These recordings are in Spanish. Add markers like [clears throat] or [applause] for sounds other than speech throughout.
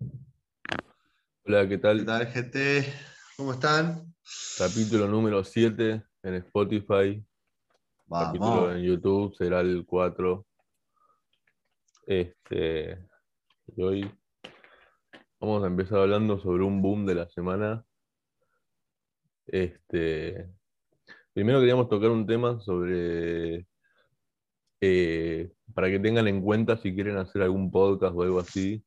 Hola, ¿qué ¿Qué tal? tal, gente? ¿Cómo están? Capítulo número 7 en Spotify, capítulo en Vamos. YouTube será el 4. Este, y hoy vamos a empezar hablando sobre un boom de la semana. Este, primero queríamos tocar un tema sobre, eh, para que tengan en cuenta si quieren hacer algún podcast o algo así,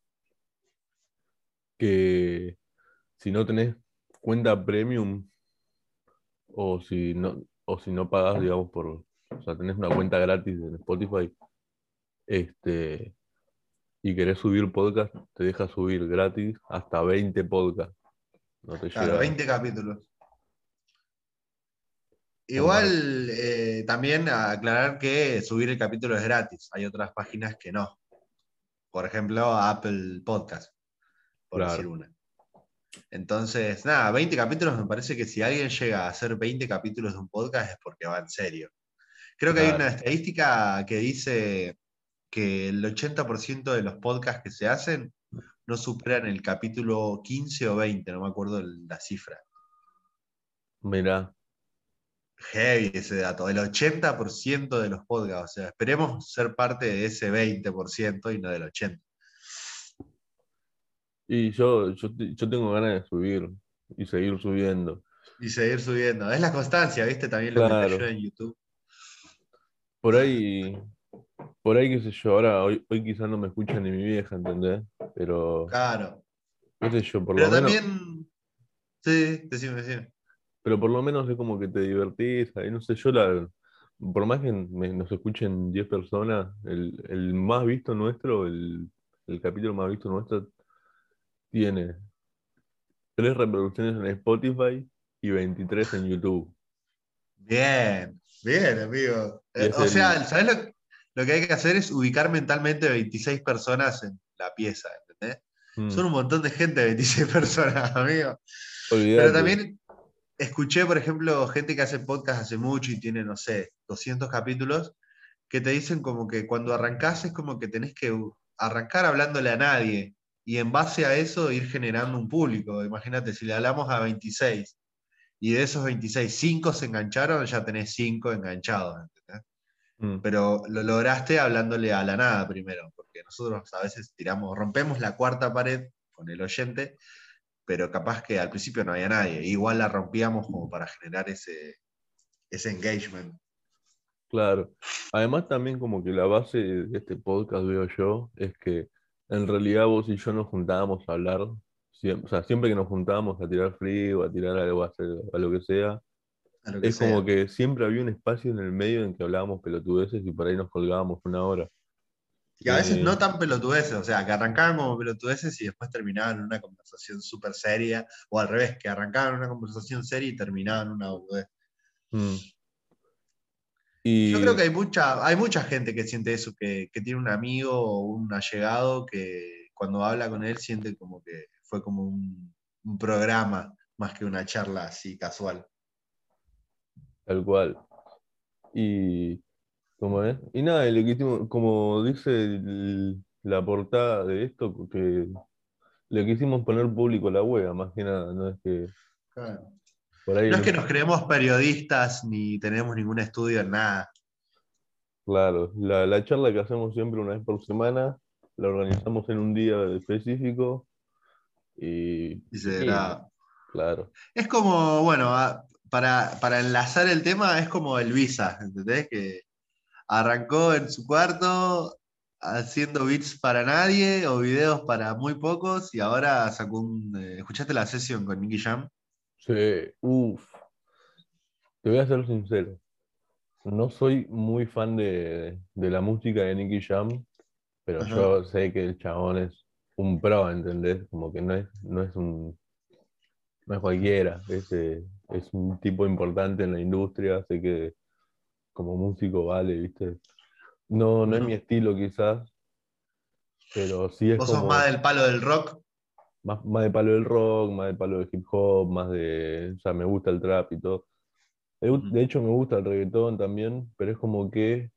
que si no tenés cuenta premium o si no, o si no pagas, digamos, por, o sea, tenés una cuenta gratis en Spotify, este, y querés subir podcast, te deja subir gratis hasta 20 podcasts. No te Claro, llega. 20 capítulos. Igual, eh, también aclarar que subir el capítulo es gratis. Hay otras páginas que no. Por ejemplo, Apple Podcast, por Claro. decir una. Entonces, nada, 20 capítulos, me parece que si alguien llega a hacer 20 capítulos de un podcast es porque va en serio. Creo que hay una estadística que dice que el 80% de los podcasts que se hacen no superan el capítulo 15 o 20, no me acuerdo la cifra. Mirá, Heavy ese dato, el 80% de los podcasts, o sea, esperemos ser parte de ese 20% y no del 80%. Y yo, yo, yo tengo ganas de subir y seguir subiendo. Y seguir subiendo. Es la constancia, ¿viste? También lo que Claro. te ayuda en YouTube. Por ahí, por ahí, qué sé yo, ahora hoy, hoy quizás no me escucha ni mi vieja, ¿entendés? Pero, Claro. qué sé yo, por Pero lo menos, también. Sí, decime, decime. pero por lo menos es como que te divertís, ahí no sé, yo la, por más que me- nos escuchen 10 personas, el, el más visto nuestro, el, el capítulo más visto nuestro, tiene tres reproducciones en Spotify y 23 en YouTube. Bien, bien, amigo. O el- sea, ¿sabes lo, lo que hay que hacer es ubicar mentalmente 26 personas en la pieza, ¿entendés? Mm, Son un montón de gente, 26 [laughs] personas, amigo. olvidate. Pero también escuché, por ejemplo, gente que hace podcast hace mucho y tiene, no sé, 200 capítulos, que te dicen como que cuando arrancás es como que tenés que arrancar hablándole a nadie y en base a eso ir generando un público. Imagínate, si le hablamos a 26 y de esos 26, 5 se engancharon, ya tenés 5 enganchados. Mm, Pero lo lograste hablándole a la nada primero, porque nosotros a veces tiramos, rompemos la cuarta pared con el oyente, pero capaz que al principio no había nadie. Igual la rompíamos como para generar ese, ese engagement. Claro. Además también como que la base de este podcast, veo yo, es que en realidad vos y yo nos juntábamos a hablar, siem- o sea, siempre que nos juntábamos a tirar frío, a tirar algo, a, hacer, a lo que sea, a lo que es como que siempre había un espacio en el medio en que hablábamos pelotudeces y por ahí nos colgábamos una hora. Y a veces Eh, no tan pelotudeces, o sea, que arrancaban como pelotudeces y después terminaban en una conversación súper seria, o al revés, que arrancaban una conversación seria y terminaban en una boludez. Y Yo creo que hay mucha, hay mucha gente que siente eso, que, que tiene un amigo o un allegado que cuando habla con él siente como que fue como un, un programa más que una charla así casual. Tal cual. Y, ¿cómo es? Y nada, quisimos, como dice el- la portada de esto, que le quisimos poner público a la web, más que nada, no es que por ahí, No es que nos creemos periodistas ni tenemos ningún estudio en nada. claro, la, la charla que hacemos siempre una vez por semana, la organizamos en un día específico y, Y se y, graba. claro, Es como, bueno, para, para enlazar el tema, es como el Visa, ¿entendés? Que arrancó en su cuarto haciendo beats para nadie o videos para muy pocos y ahora sacó un... eh, ¿Escuchaste la sesión con Nicky Jam? Sí, uff, te voy a ser sincero, no soy muy fan de, de la música de Nicky Jam, pero Ajá. yo sé que el chabón es un pro, ¿entendés? Como que no es, no es un, no es cualquiera, es, eh, es un tipo importante en la industria, sé que como músico vale, ¿viste? No, no es mi estilo quizás, pero sí es ¿Vos sos como más del palo del rock? Más, más de palo del rock, más de palo del hip hop, más de, o sea, me gusta el trap y todo. De hecho, me gusta el reggaetón también, pero es como que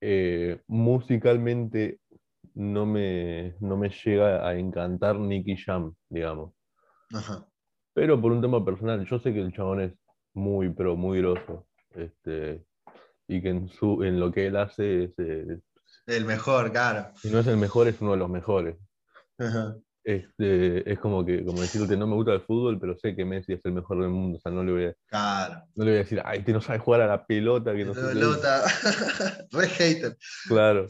eh, musicalmente no me, no me llega a encantar Nicky Jam, digamos. Ajá. Pero por un tema personal, yo sé que el chabón es muy, pero muy grosso. Este, y que en, su, en lo que él hace es, eh, El mejor, claro. si no es el mejor, es uno de los mejores. Ajá. Este, es como que, como decirte, no me gusta el fútbol, pero sé que Messi es el mejor del mundo. O sea, no le voy a, Claro. no le voy a decir, ay, que no sabe jugar a la pelota, que no sé qué". Lota. [laughs] Re hater. Claro.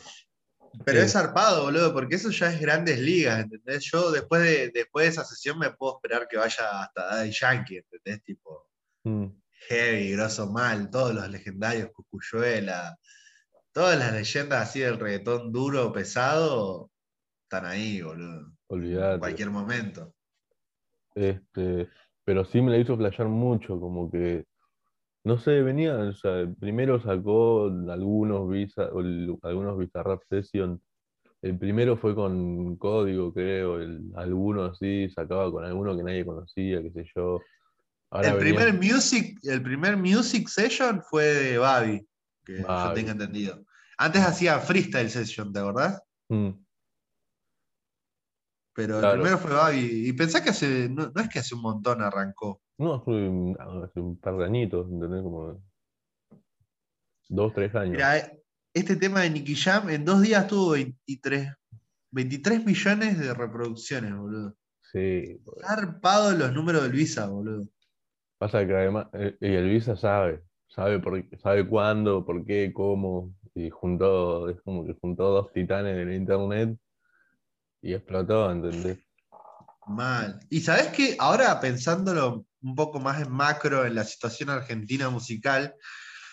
Pero Eh. es zarpado, boludo, porque eso ya es grandes ligas, ¿entendés? Yo después de, después de esa sesión me puedo esperar que vaya hasta Daddy Yankee, ¿entendés? Tipo, Mm, Heavy, Grosso Mal, todos los legendarios, Cucuyuela, todas las leyendas así del reggaetón duro, pesado, están ahí, boludo. En olvídate. cualquier momento. Este, pero sí me la hizo flashear mucho, como que, no sé, venía, o sea, primero sacó algunos visa, algunos Bizarrap Session. El primero fue con código, creo, el, alguno así, sacaba con alguno que nadie conocía, qué sé yo. Ahora El venía- primer, music, el primer music session fue de Babi, que yo tenga entendido. Antes hacía freestyle session, ¿te acordás? Mm, Pero el Claro. primero fue Babi. Y pensá que hace, no, no es que hace un montón arrancó. no, fue un- hace un par de añitos, ¿entendés? Como dos, tres años. Mira, eh, este tema de Nicky Jam en dos días tuvo 23, 23 millones de reproducciones, boludo. Sí, Zarpado los números del Visa, boludo. pasa que además, eh, y el Visa sabe, sabe, por, sabe cuándo, por qué, cómo, y juntó, es como que juntó dos titanes en el internet y explotó, ¿entendés? Mal. Y sabes que ahora pensándolo un poco más en macro en la situación argentina musical,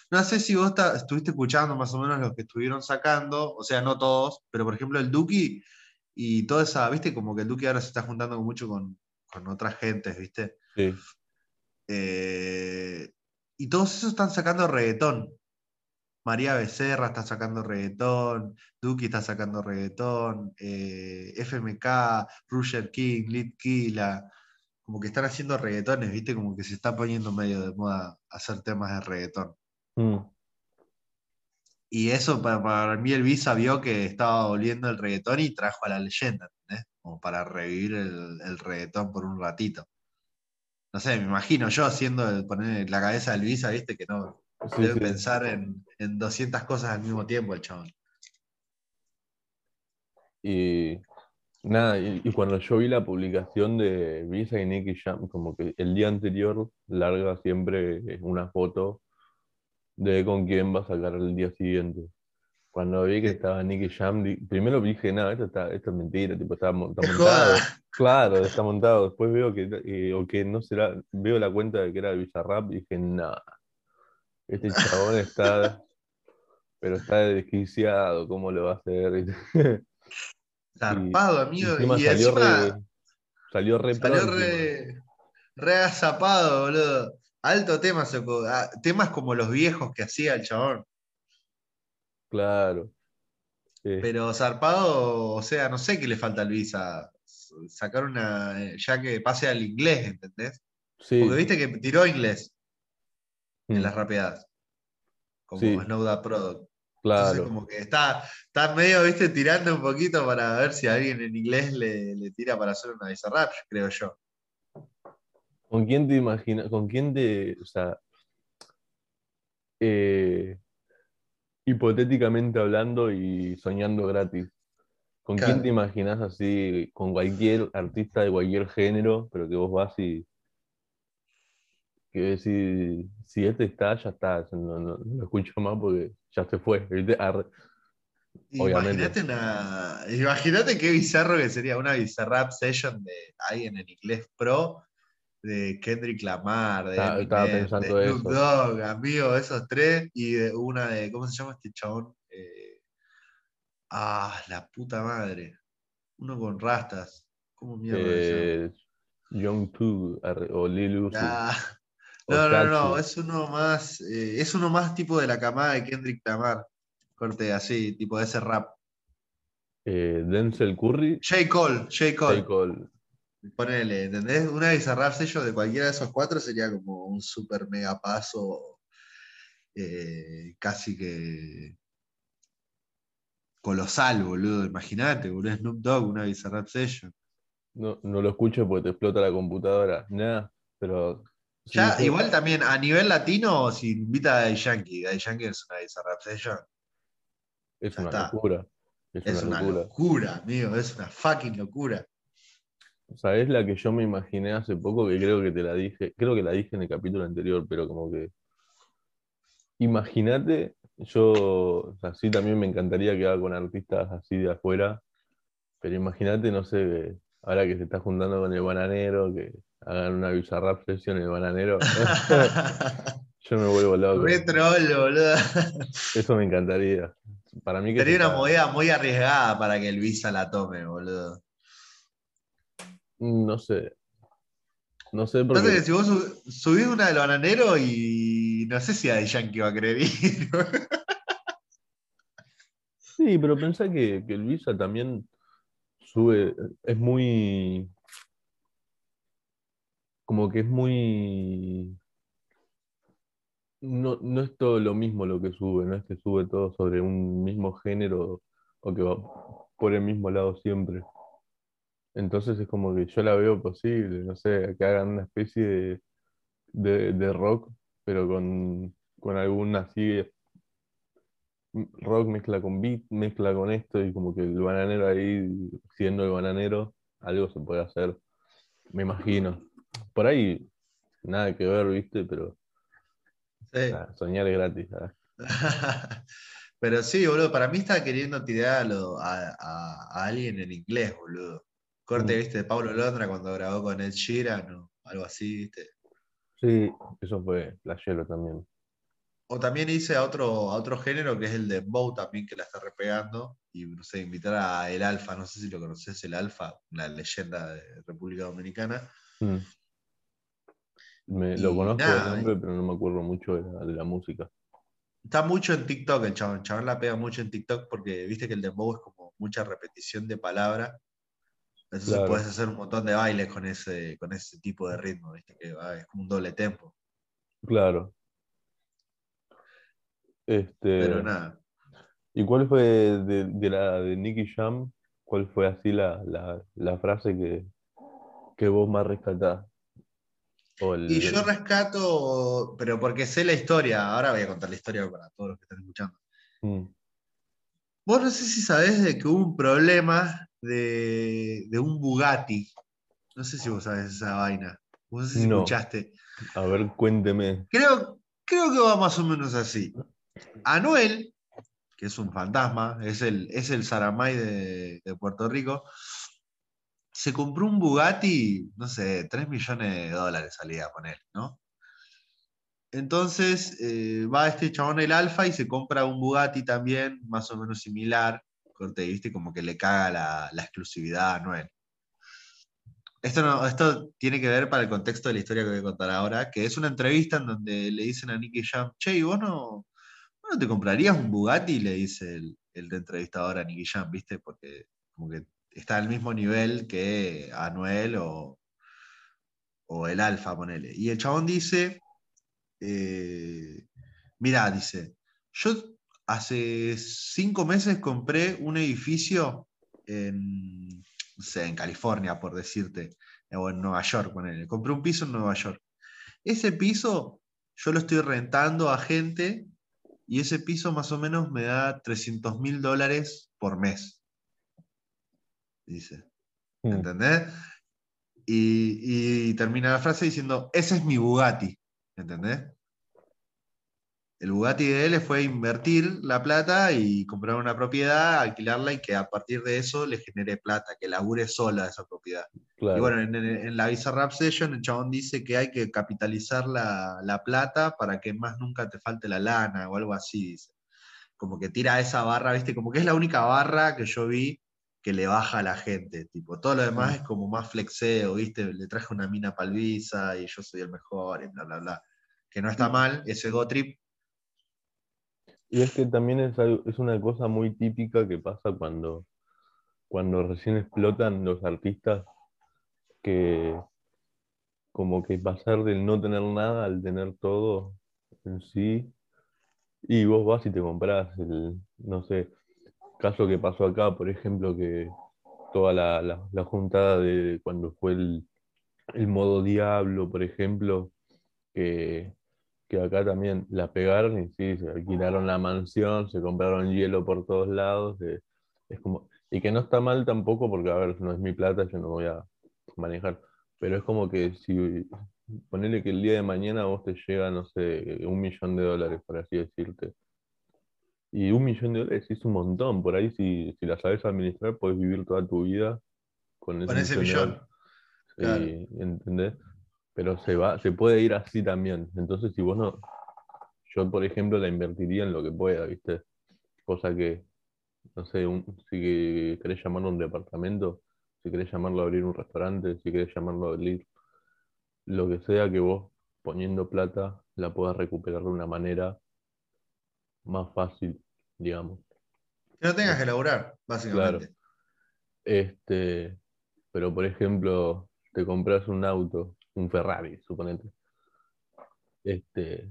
no sé si vos estuviste escuchando más o menos los que estuvieron sacando, o sea, no todos, pero por ejemplo el Duki y toda esa, viste, como que el Duki ahora se está juntando mucho con, con otras gentes, viste. Sí, Eh, y todos esos están sacando reggaetón. María Becerra está sacando reggaetón, Duki está sacando reggaetón, eh, FMK, Roger King, Lit Kila, como que están haciendo reggaetones, ¿viste? Como que se está poniendo medio de moda hacer temas de reggaetón. Mm, Y eso para, para mí el Visa vio que estaba volviendo el reggaetón y trajo a la leyenda, ¿entendés? Como para revivir el, el reggaetón por un ratito. No sé, me imagino yo haciendo poner la cabeza del Visa, ¿viste? Que no, sí, Debe sí. pensar en, en 200 cosas al mismo tiempo el chabón. Y nada, y, y cuando yo vi la publicación de Visa y Nicky Jam, como que el día anterior larga siempre una foto de con quién va a sacar el día siguiente. Cuando vi que estaba Nicky Jam, primero dije, no, esto, está, esto es mentira, tipo, está, mon- está [laughs] ¡Qué montado. Claro, está montado. Después veo que, eh, o que no será, veo la cuenta de que era Bizarrap y dije, no, este chabón está, pero está desquiciado, ¿cómo lo va a hacer? [laughs] Zarpado, amigo. Encima y salió encima re, salió re salió re, re agazapado, boludo. Alto tema. Ah, temas como los viejos que hacía el chabón. Claro. Eh, Pero zarpado, o sea, no sé qué le falta al Visa. Sacar una. Ya que pase al inglés, ¿entendés? sí, Porque viste que tiró inglés en mm, las rapeadas. Como Sí. Snow That Product. Entonces, claro. como que está, está medio, viste, tirando un poquito para ver si alguien en inglés le, le tira para hacer una Bizarrap, creo yo. ¿Con quién te imaginas? ¿Con quién te, o sea, eh, hipotéticamente hablando y soñando gratis, ¿con quién te imaginas así, con cualquier artista de cualquier género, pero que vos vas y que si, si este está, ya está, no, no- no lo escucho más porque ya se fue. [laughs] Obviamente. Imagínate una. Imagínate qué bizarro que sería una Bizarrap session de alguien en inglés pro de Kendrick Lamar, de Estaba- estaba Eminem, pensando de Snoop eso. Dogg, amigo, esos tres, y de una de. ¿Cómo se llama este chabón? Eh, ah, la puta madre. Uno con rastas. ¿Cómo mierda? Eh, Young 2 arre, o Lil Uzi. Ah, no, no, no, es uno más, eh, es uno más tipo de la camada de Kendrick Lamar. Corte así, tipo de ese rap. Eh, Denzel Curry, J. Cole, J. Cole. J. Cole. Ponele, ¿entendés? Una Bizarrap sello de cualquiera de esos cuatro sería como un super mega paso, eh, casi que colosal, boludo. Imagínate, boludo. Snoop Dogg, una Bizarrap Session. No, no lo escucho porque te explota la computadora. Nada, pero. Ya, igual también, a nivel latino, si invita a Daddy Yankee, Daddy Yankee es una Bizarrap Session, es ya una está. locura. Es, es una, locura. locura, amigo, es una fucking locura. ¿Sabés la que yo me imaginé hace poco? Que creo que te la dije. Creo que la dije en el capítulo anterior, pero como que. Imagínate, yo. O sea, sí también me encantaría que haga con artistas así de afuera. Pero imagínate, no sé, ahora que se está juntando con el bananero, que hagan una bizarrap session en el bananero. [laughs] Yo me vuelvo loco. Re troll, boludo. Eso me encantaría. Para mí que Sería se una movida muy arriesgada para que el Visa la tome, boludo. No sé. No sé porque que si vos sub- subís una del bananero y no sé si Daddy Yankee va a querer ir. Sí, pero pensá que, que el Visa también sube, es muy, como que es muy, no, no es todo lo mismo lo que sube, no es que sube todo sobre un mismo género o que va por el mismo lado siempre. Entonces es como que yo la veo posible, no sé, que hagan una especie de, de, de rock, pero con, con algún así rock mezcla con beat, mezcla con esto y como que el bananero ahí, siendo el bananero, algo se puede hacer, me imagino. Por ahí, nada que ver, viste, pero Sí. soñar es gratis. [laughs] Pero sí, boludo, para mí está queriendo tirar a, alguien en inglés, boludo. Corte, Mm. viste, de Pablo Londra cuando grabó con Ed Sheeran o algo así, viste. Sí, eso fue flashero también. O también hice a otro, a otro género que es el de Bow también, que la está repegando. Y no sé, invitar a El Alfa, no sé si lo conoces, El Alfa, una leyenda de República Dominicana. Mm. Me, lo conozco nada, de nombre, pero no me acuerdo mucho de la, de la música. Está mucho en TikTok el chabón. El chabón la pega mucho en TikTok porque viste que el dembow es como mucha repetición de palabra. Entonces Claro. puedes hacer un montón de bailes con ese, con ese tipo de ritmo, viste que es como un doble tempo. Claro. Este, Pero nada. ¿Y cuál fue de, de la de Nicky Jam? ¿Cuál fue así la, la, la frase que, que vos más rescatás? El- Y yo rescato, pero porque sé la historia, ahora voy a contar la historia para todos los que están escuchando. Mm, Vos no sé si sabés de que hubo un problema de, de un Bugatti. No sé si vos sabés esa vaina. Vos no sé si No. escuchaste. A ver, cuénteme. Creo, creo que va más o menos así. Anuel, que es un fantasma, es el, es el Saramay de, de Puerto Rico, se compró un Bugatti, no sé, 3 millones de dólares salía a poner, ¿no? Entonces eh, va este chabón el Alfa y se compra un Bugatti también, más o menos similar, corte, viste, como que le caga la, exclusividad a Anuel. Esto, no, esto tiene que ver para el contexto de la historia que voy a contar ahora, que es una entrevista en donde le dicen a Nicky Jam, che, ¿y vos no, no te comprarías un Bugatti? Le dice el, el entrevistador a Nicky Jam, ¿viste? Porque como que está al mismo nivel que Anuel o, o el Alfa, ponele. Y el chabón dice, eh, mirá, dice, yo hace cinco meses compré un edificio en, en California, por decirte, o en Nueva York, ponele. Compré un piso en Nueva York. Ese piso yo lo estoy rentando a gente y ese piso más o menos me da 300 mil dólares por mes. Dice. Mm, ¿Entendés? Y, y termina la frase diciendo, ese es mi Bugatti. ¿Entendés? El Bugatti de él fue invertir la plata y comprar una propiedad, alquilarla y que a partir de eso le genere plata, que labure sola esa propiedad. claro. Y bueno, en, en- en la Visa Rap Session el chabón dice que hay que capitalizar la, la plata para que más nunca te falte la lana o algo así, dice. Como que tira esa barra, ¿viste? Como que es la única barra que yo vi que le baja a la gente, tipo, todo lo demás es como más flexeo, ¿viste? Le traje una mina pa'l Visa y yo soy el mejor y bla, bla, bla. Que no está mal, ese go trip, Y es que también es, es una cosa muy típica que pasa cuando, cuando recién explotan los artistas, que como que pasar del no tener nada al tener todo en sí, y vos vas y te compras el, no sé, caso que pasó acá, por ejemplo, que toda la, la- juntada de cuando fue el, el modo Diablo, por ejemplo, que, que acá también la pegaron y sí, se alquilaron la mansión, se compraron hielo por todos lados, es como, y que no está mal tampoco porque, a ver, no es mi plata, yo no voy a manejar, pero es como que si, ponele que el día de mañana vos te llega, no sé, un millón de dólares, por así decirte. Y un millón de dólares es un montón. Por ahí, si, si la sabes administrar, puedes vivir toda tu vida con ese Con ese millón. Y- ¿entendés? Pero se va, se puede ir así también. Entonces, si vos no. Yo, por ejemplo, la invertiría en lo que pueda, ¿viste? Cosa que, no sé, un- si querés llamarlo un departamento, si querés llamarlo a abrir un restaurante, si querés llamarlo a abrir lo que sea que vos poniendo plata la puedas recuperar de una manera más fácil, digamos. Que no tengas que laburar, básicamente. Este, pero por ejemplo, te compras un auto, un Ferrari, suponete. Este,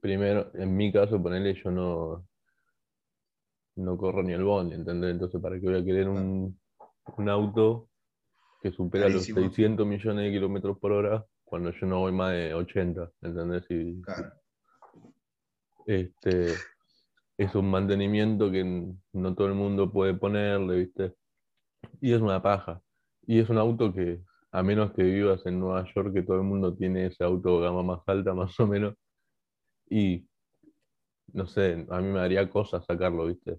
primero, en mi caso, ponele, yo no, no corro ni el bondi, ¿entendés? Entonces, ¿para qué voy a querer un, un auto que supera los 600 millones de kilómetros por hora cuando yo no voy más de 80, ¿entendés? Y, Claro. este, es un mantenimiento que no todo el mundo puede ponerle, ¿viste? Y es una paja. Y es un auto que, a menos que vivas en Nueva York, que todo el mundo tiene ese auto gama más alta, [laughs] más o menos. Y, no sé, a mí me daría cosa sacarlo, ¿viste?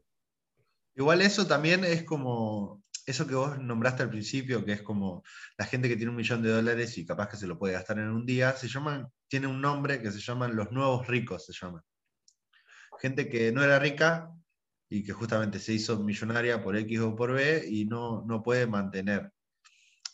Igual eso también es como eso que vos nombraste al principio, que es como la gente que tiene un millón de dólares y capaz que se lo puede gastar en un día, se llaman, tiene un nombre que se llaman los nuevos ricos, se llaman. Gente que no era rica y que justamente se hizo millonaria por X o por B y no, no puede mantener.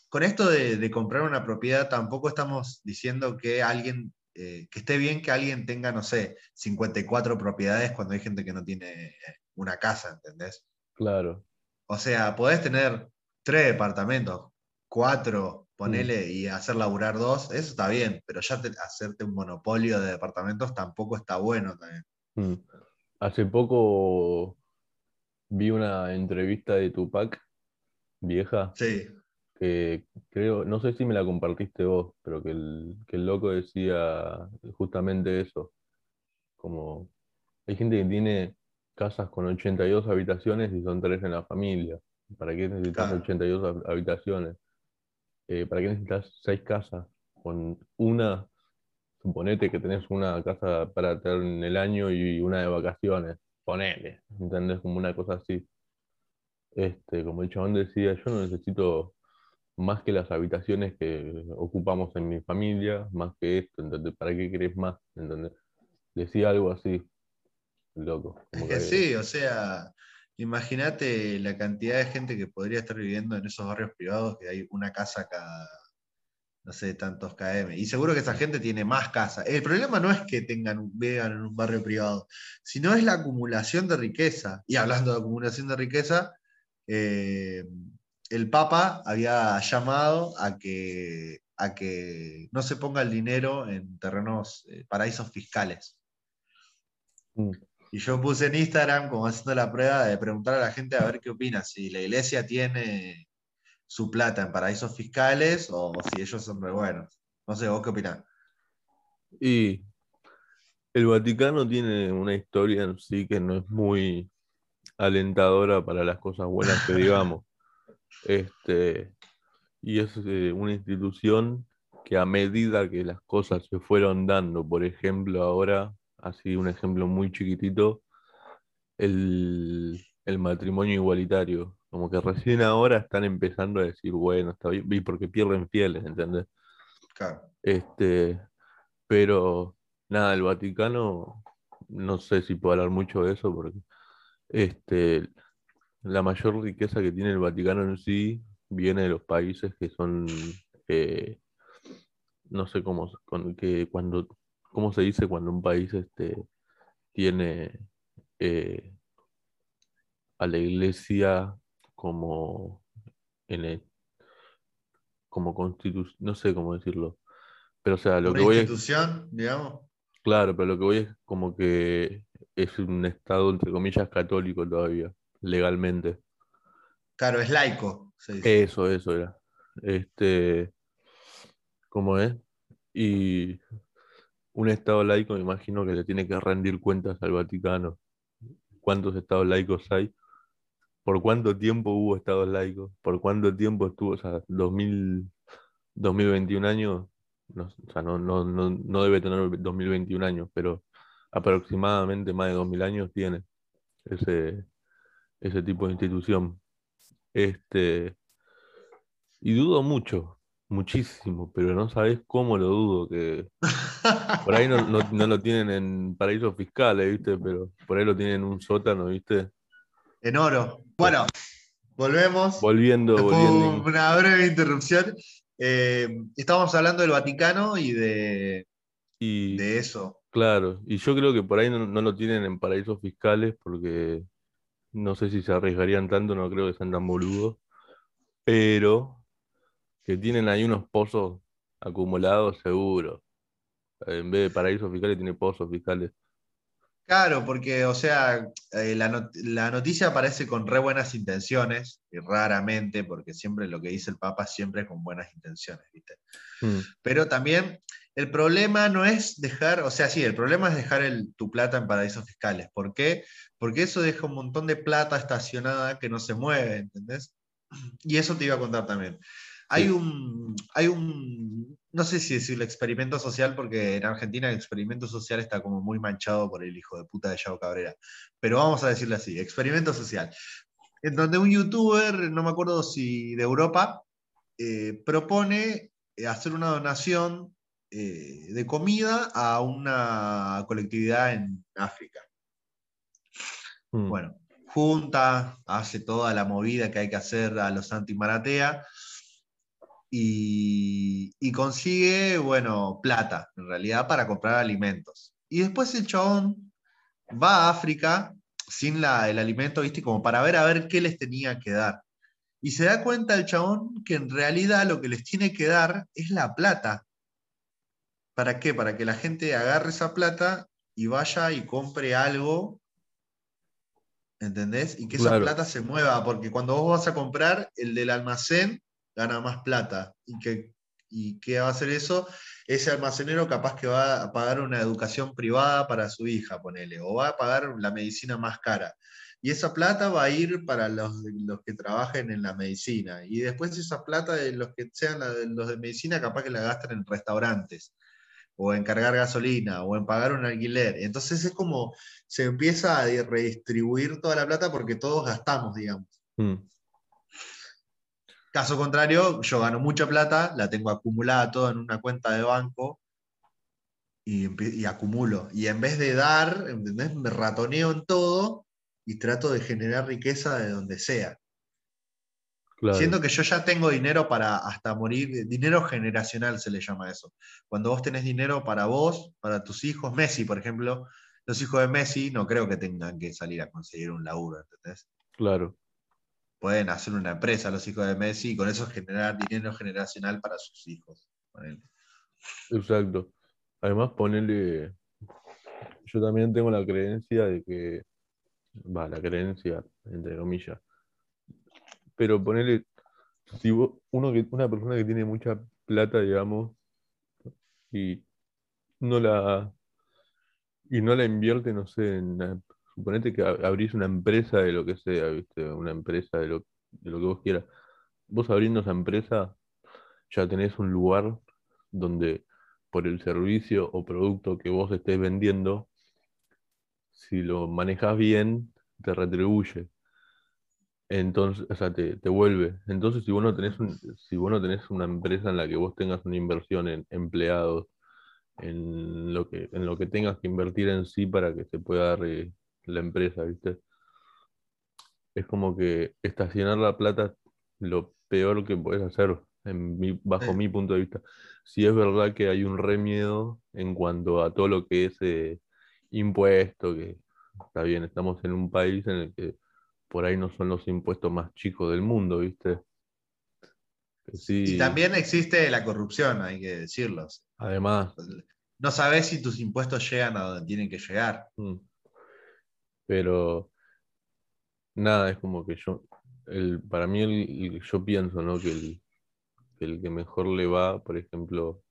Con esto de, de comprar una propiedad, tampoco estamos diciendo que alguien, eh, que esté bien que alguien tenga, no sé, 54 propiedades cuando hay gente que no tiene eh, una casa, ¿entendés? Claro. O sea, podés tener tres departamentos, cuatro, ponele, y hacer laburar dos, eso está bien, pero ya te- hacerte un monopolio de departamentos tampoco está bueno también. Mm. Hace poco vi una entrevista de Tupac, vieja, Sí, que creo, no sé si me la compartiste vos, pero que el, que el loco decía justamente eso. Como hay gente que tiene casas con 82 habitaciones y son tres en la familia. ¿Para qué necesitas Claro. 82 hab- habitaciones? Eh, ¿para qué necesitas seis casas? Con una, suponete que tenés una casa para tener en el año y una de vacaciones. Ponele, ¿entendés? Como una cosa así. Este, como el chabón decía, yo no necesito más que las habitaciones que ocupamos en mi familia, más que esto, ¿entendés? ¿Para qué querés más? ¿Entendés? Decía algo así, loco. es que- sí, o sea, imagínate la cantidad de gente que podría estar viviendo en esos barrios privados, que hay una casa cada, no sé, tantos km. Y seguro que esa gente tiene más casas. El problema no es que tengan, en un barrio privado, sino es la acumulación de riqueza. Y hablando de acumulación de riqueza, eh, el Papa había llamado a que, a que no se ponga el dinero en terrenos, eh, paraísos fiscales. Mm. Y yo puse en Instagram como haciendo la prueba de preguntar a la gente a ver qué opina, si la iglesia tiene su plata en paraísos fiscales o si ellos son re buenos. No sé, ¿vos qué opinás? Y el Vaticano tiene una historia en sí que no es muy alentadora para las cosas buenas que digamos. [laughs] Este, y es eh, una institución que a medida que las cosas se fueron dando, por ejemplo, ahora, así un ejemplo muy chiquitito, el, el matrimonio igualitario. Como que recién ahora están empezando a decir, bueno, está bien, y porque pierden fieles, ¿entendés? Claro. Este, pero nada, el Vaticano, no sé si puedo hablar mucho de eso, porque este, la mayor riqueza que tiene el Vaticano en sí viene de los países que son, eh, no sé cómo, con- que cuando, cómo se dice cuando un país este, tiene eh, a la iglesia como en el, como constitución, no sé cómo decirlo. Pero o sea, lo Una que voy es, institución, digamos. claro, pero lo que voy es como que es un estado entre comillas católico todavía. legalmente. Claro, es laico. se dice. Eso, eso era. Este, ¿cómo es? Y un Estado laico, me imagino que le tiene que rendir cuentas al Vaticano. ¿Cuántos estados laicos hay? ¿Por cuánto tiempo hubo estados laicos? ¿Por cuánto tiempo estuvo? O sea, 2000, 2021 años, no, o sea, no, no, no, no debe tener 2021 años, pero aproximadamente más de 2000 años tiene ese, ese tipo de institución. Este, y dudo mucho, muchísimo, pero no sabes cómo lo dudo, que por ahí no, no- no lo tienen en paraísos fiscales, ¿viste? Pero por ahí lo tienen en un sótano, ¿viste? En oro. Bueno, volvemos. Volviendo, Después volviendo. Una breve interrupción. Eh, estábamos hablando del Vaticano y de, Y de eso. claro, y yo creo que por ahí no, no lo tienen en paraísos fiscales porque no sé si se arriesgarían tanto, no creo que sean tan boludos, pero que tienen ahí unos pozos acumulados seguro. En vez de paraísos fiscales tiene pozos fiscales. Claro, porque, o sea, eh, la, not- la noticia aparece con re buenas intenciones, y raramente, porque siempre lo que dice el Papa siempre es con buenas intenciones, ¿viste? Mm, Pero también el problema no es dejar, o sea, sí, el problema es dejar el- tu plata en paraísos fiscales. ¿Por qué? Porque eso deja un montón de plata estacionada que no se mueve, ¿entendés? Y eso te iba a contar también. Hay Sí. un, hay un, no sé si decirlo experimento social, porque en Argentina el experimento social está como muy manchado por el hijo de puta de Yao Cabrera. Pero vamos a decirlo así, experimento social. En donde un youtuber, no me acuerdo si de Europa, eh, propone eh, hacer una donación eh, de comida a una colectividad en África. mm. Bueno, junta, hace toda la movida que hay que hacer a los anti-Maratea y, y consigue, bueno, plata, en realidad, para comprar alimentos. Y después el chabón va a África sin la- el alimento, ¿viste? Como para ver a ver qué les tenía que dar. Y se da cuenta el chabón que en realidad lo que les tiene que dar es la plata. ¿Para qué? Para que la gente agarre esa plata y vaya y compre algo ¿Entendés? Y que esa Claro. plata se mueva, porque cuando vos vas a comprar, el del almacén gana más plata. ¿Y qué, y qué va a hacer eso? Ese almacenero capaz que va a pagar una educación privada para su hija, ponele, o va a pagar la medicina más cara. Y esa plata va a ir para los, los que trabajen en la medicina. Y después esa plata de los que sean los de medicina, capaz que la gastan en restaurantes, o en cargar gasolina, o en pagar un alquiler. Entonces es como se empieza a di- redistribuir toda la plata porque todos gastamos, digamos. Mm, Caso contrario, yo gano mucha plata, la tengo acumulada toda en una cuenta de banco y, acumulo. Y en vez de dar, ¿entendés? Me ratoneo en todo y trato de generar riqueza de donde sea. claro. Siendo que yo ya tengo dinero para hasta morir, dinero generacional se le llama eso. Cuando vos tenés dinero para vos, para tus hijos, Messi, por ejemplo, los hijos de Messi no creo que tengan que salir a conseguir un laburo, ¿entendés? Claro. Pueden hacer una empresa los hijos de Messi y con eso generar dinero generacional para sus hijos. Exacto. Además, ponerle. Yo también tengo la creencia de que. Va, la creencia, entre comillas. Pero ponerle. Si vos- uno que, una persona que tiene mucha plata, digamos, y no la. Y no la invierte, no sé, en. Suponete que abrís una empresa de lo que sea, ¿viste? Una empresa de lo, de lo que vos quieras. Vos abriendo esa empresa, ya tenés un lugar donde por el servicio o producto que vos estés vendiendo, si lo manejas bien, te retribuye. Entonces, o sea, te, te vuelve. Entonces, si vos no tenés si vos no tenés una empresa en la que vos tengas una inversión en empleados, en lo que, en lo que tengas que invertir en sí para que se pueda la empresa, ¿viste? Es como que estacionar la plata lo peor que puedes hacer, en mi- bajo Sí. mi punto de vista. Si es verdad que hay un re miedo en cuanto a todo lo que es eh, impuesto, que está bien, estamos en un país en el que por ahí no son los impuestos más chicos del mundo, ¿viste? Sí, Y también existe la corrupción, hay que decirlo. además, No sabes si tus impuestos llegan a donde tienen que llegar. mm, pero nada, es como que yo, el, para mí el- yo pienso, ¿no? Que el, el que mejor le va, por ejemplo,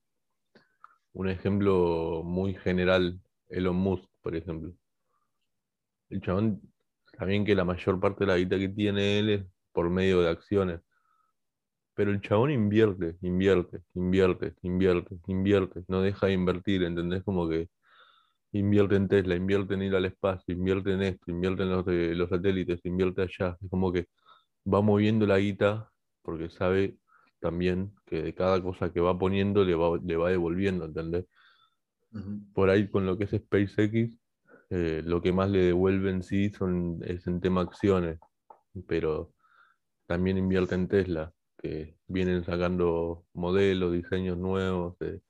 un ejemplo muy general, Elon Musk, por ejemplo. El chabón, también que la mayor parte de la guita que tiene él es por medio de acciones. Pero el chabón invierte, invierte, invierte, invierte, invierte, no deja de invertir, ¿entendés? Como que invierte en Tesla, invierte en ir al espacio, invierte en esto, invierte en los, de- los satélites, invierte allá. Es como que va moviendo la guita porque sabe también que de cada cosa que va poniendo le va, le va devolviendo, ¿entendés? Por ahí con lo que es SpaceX, eh, lo que más le devuelve en sí son, es en tema acciones, pero también invierte en Tesla, que vienen sacando modelos, diseños nuevos. eh,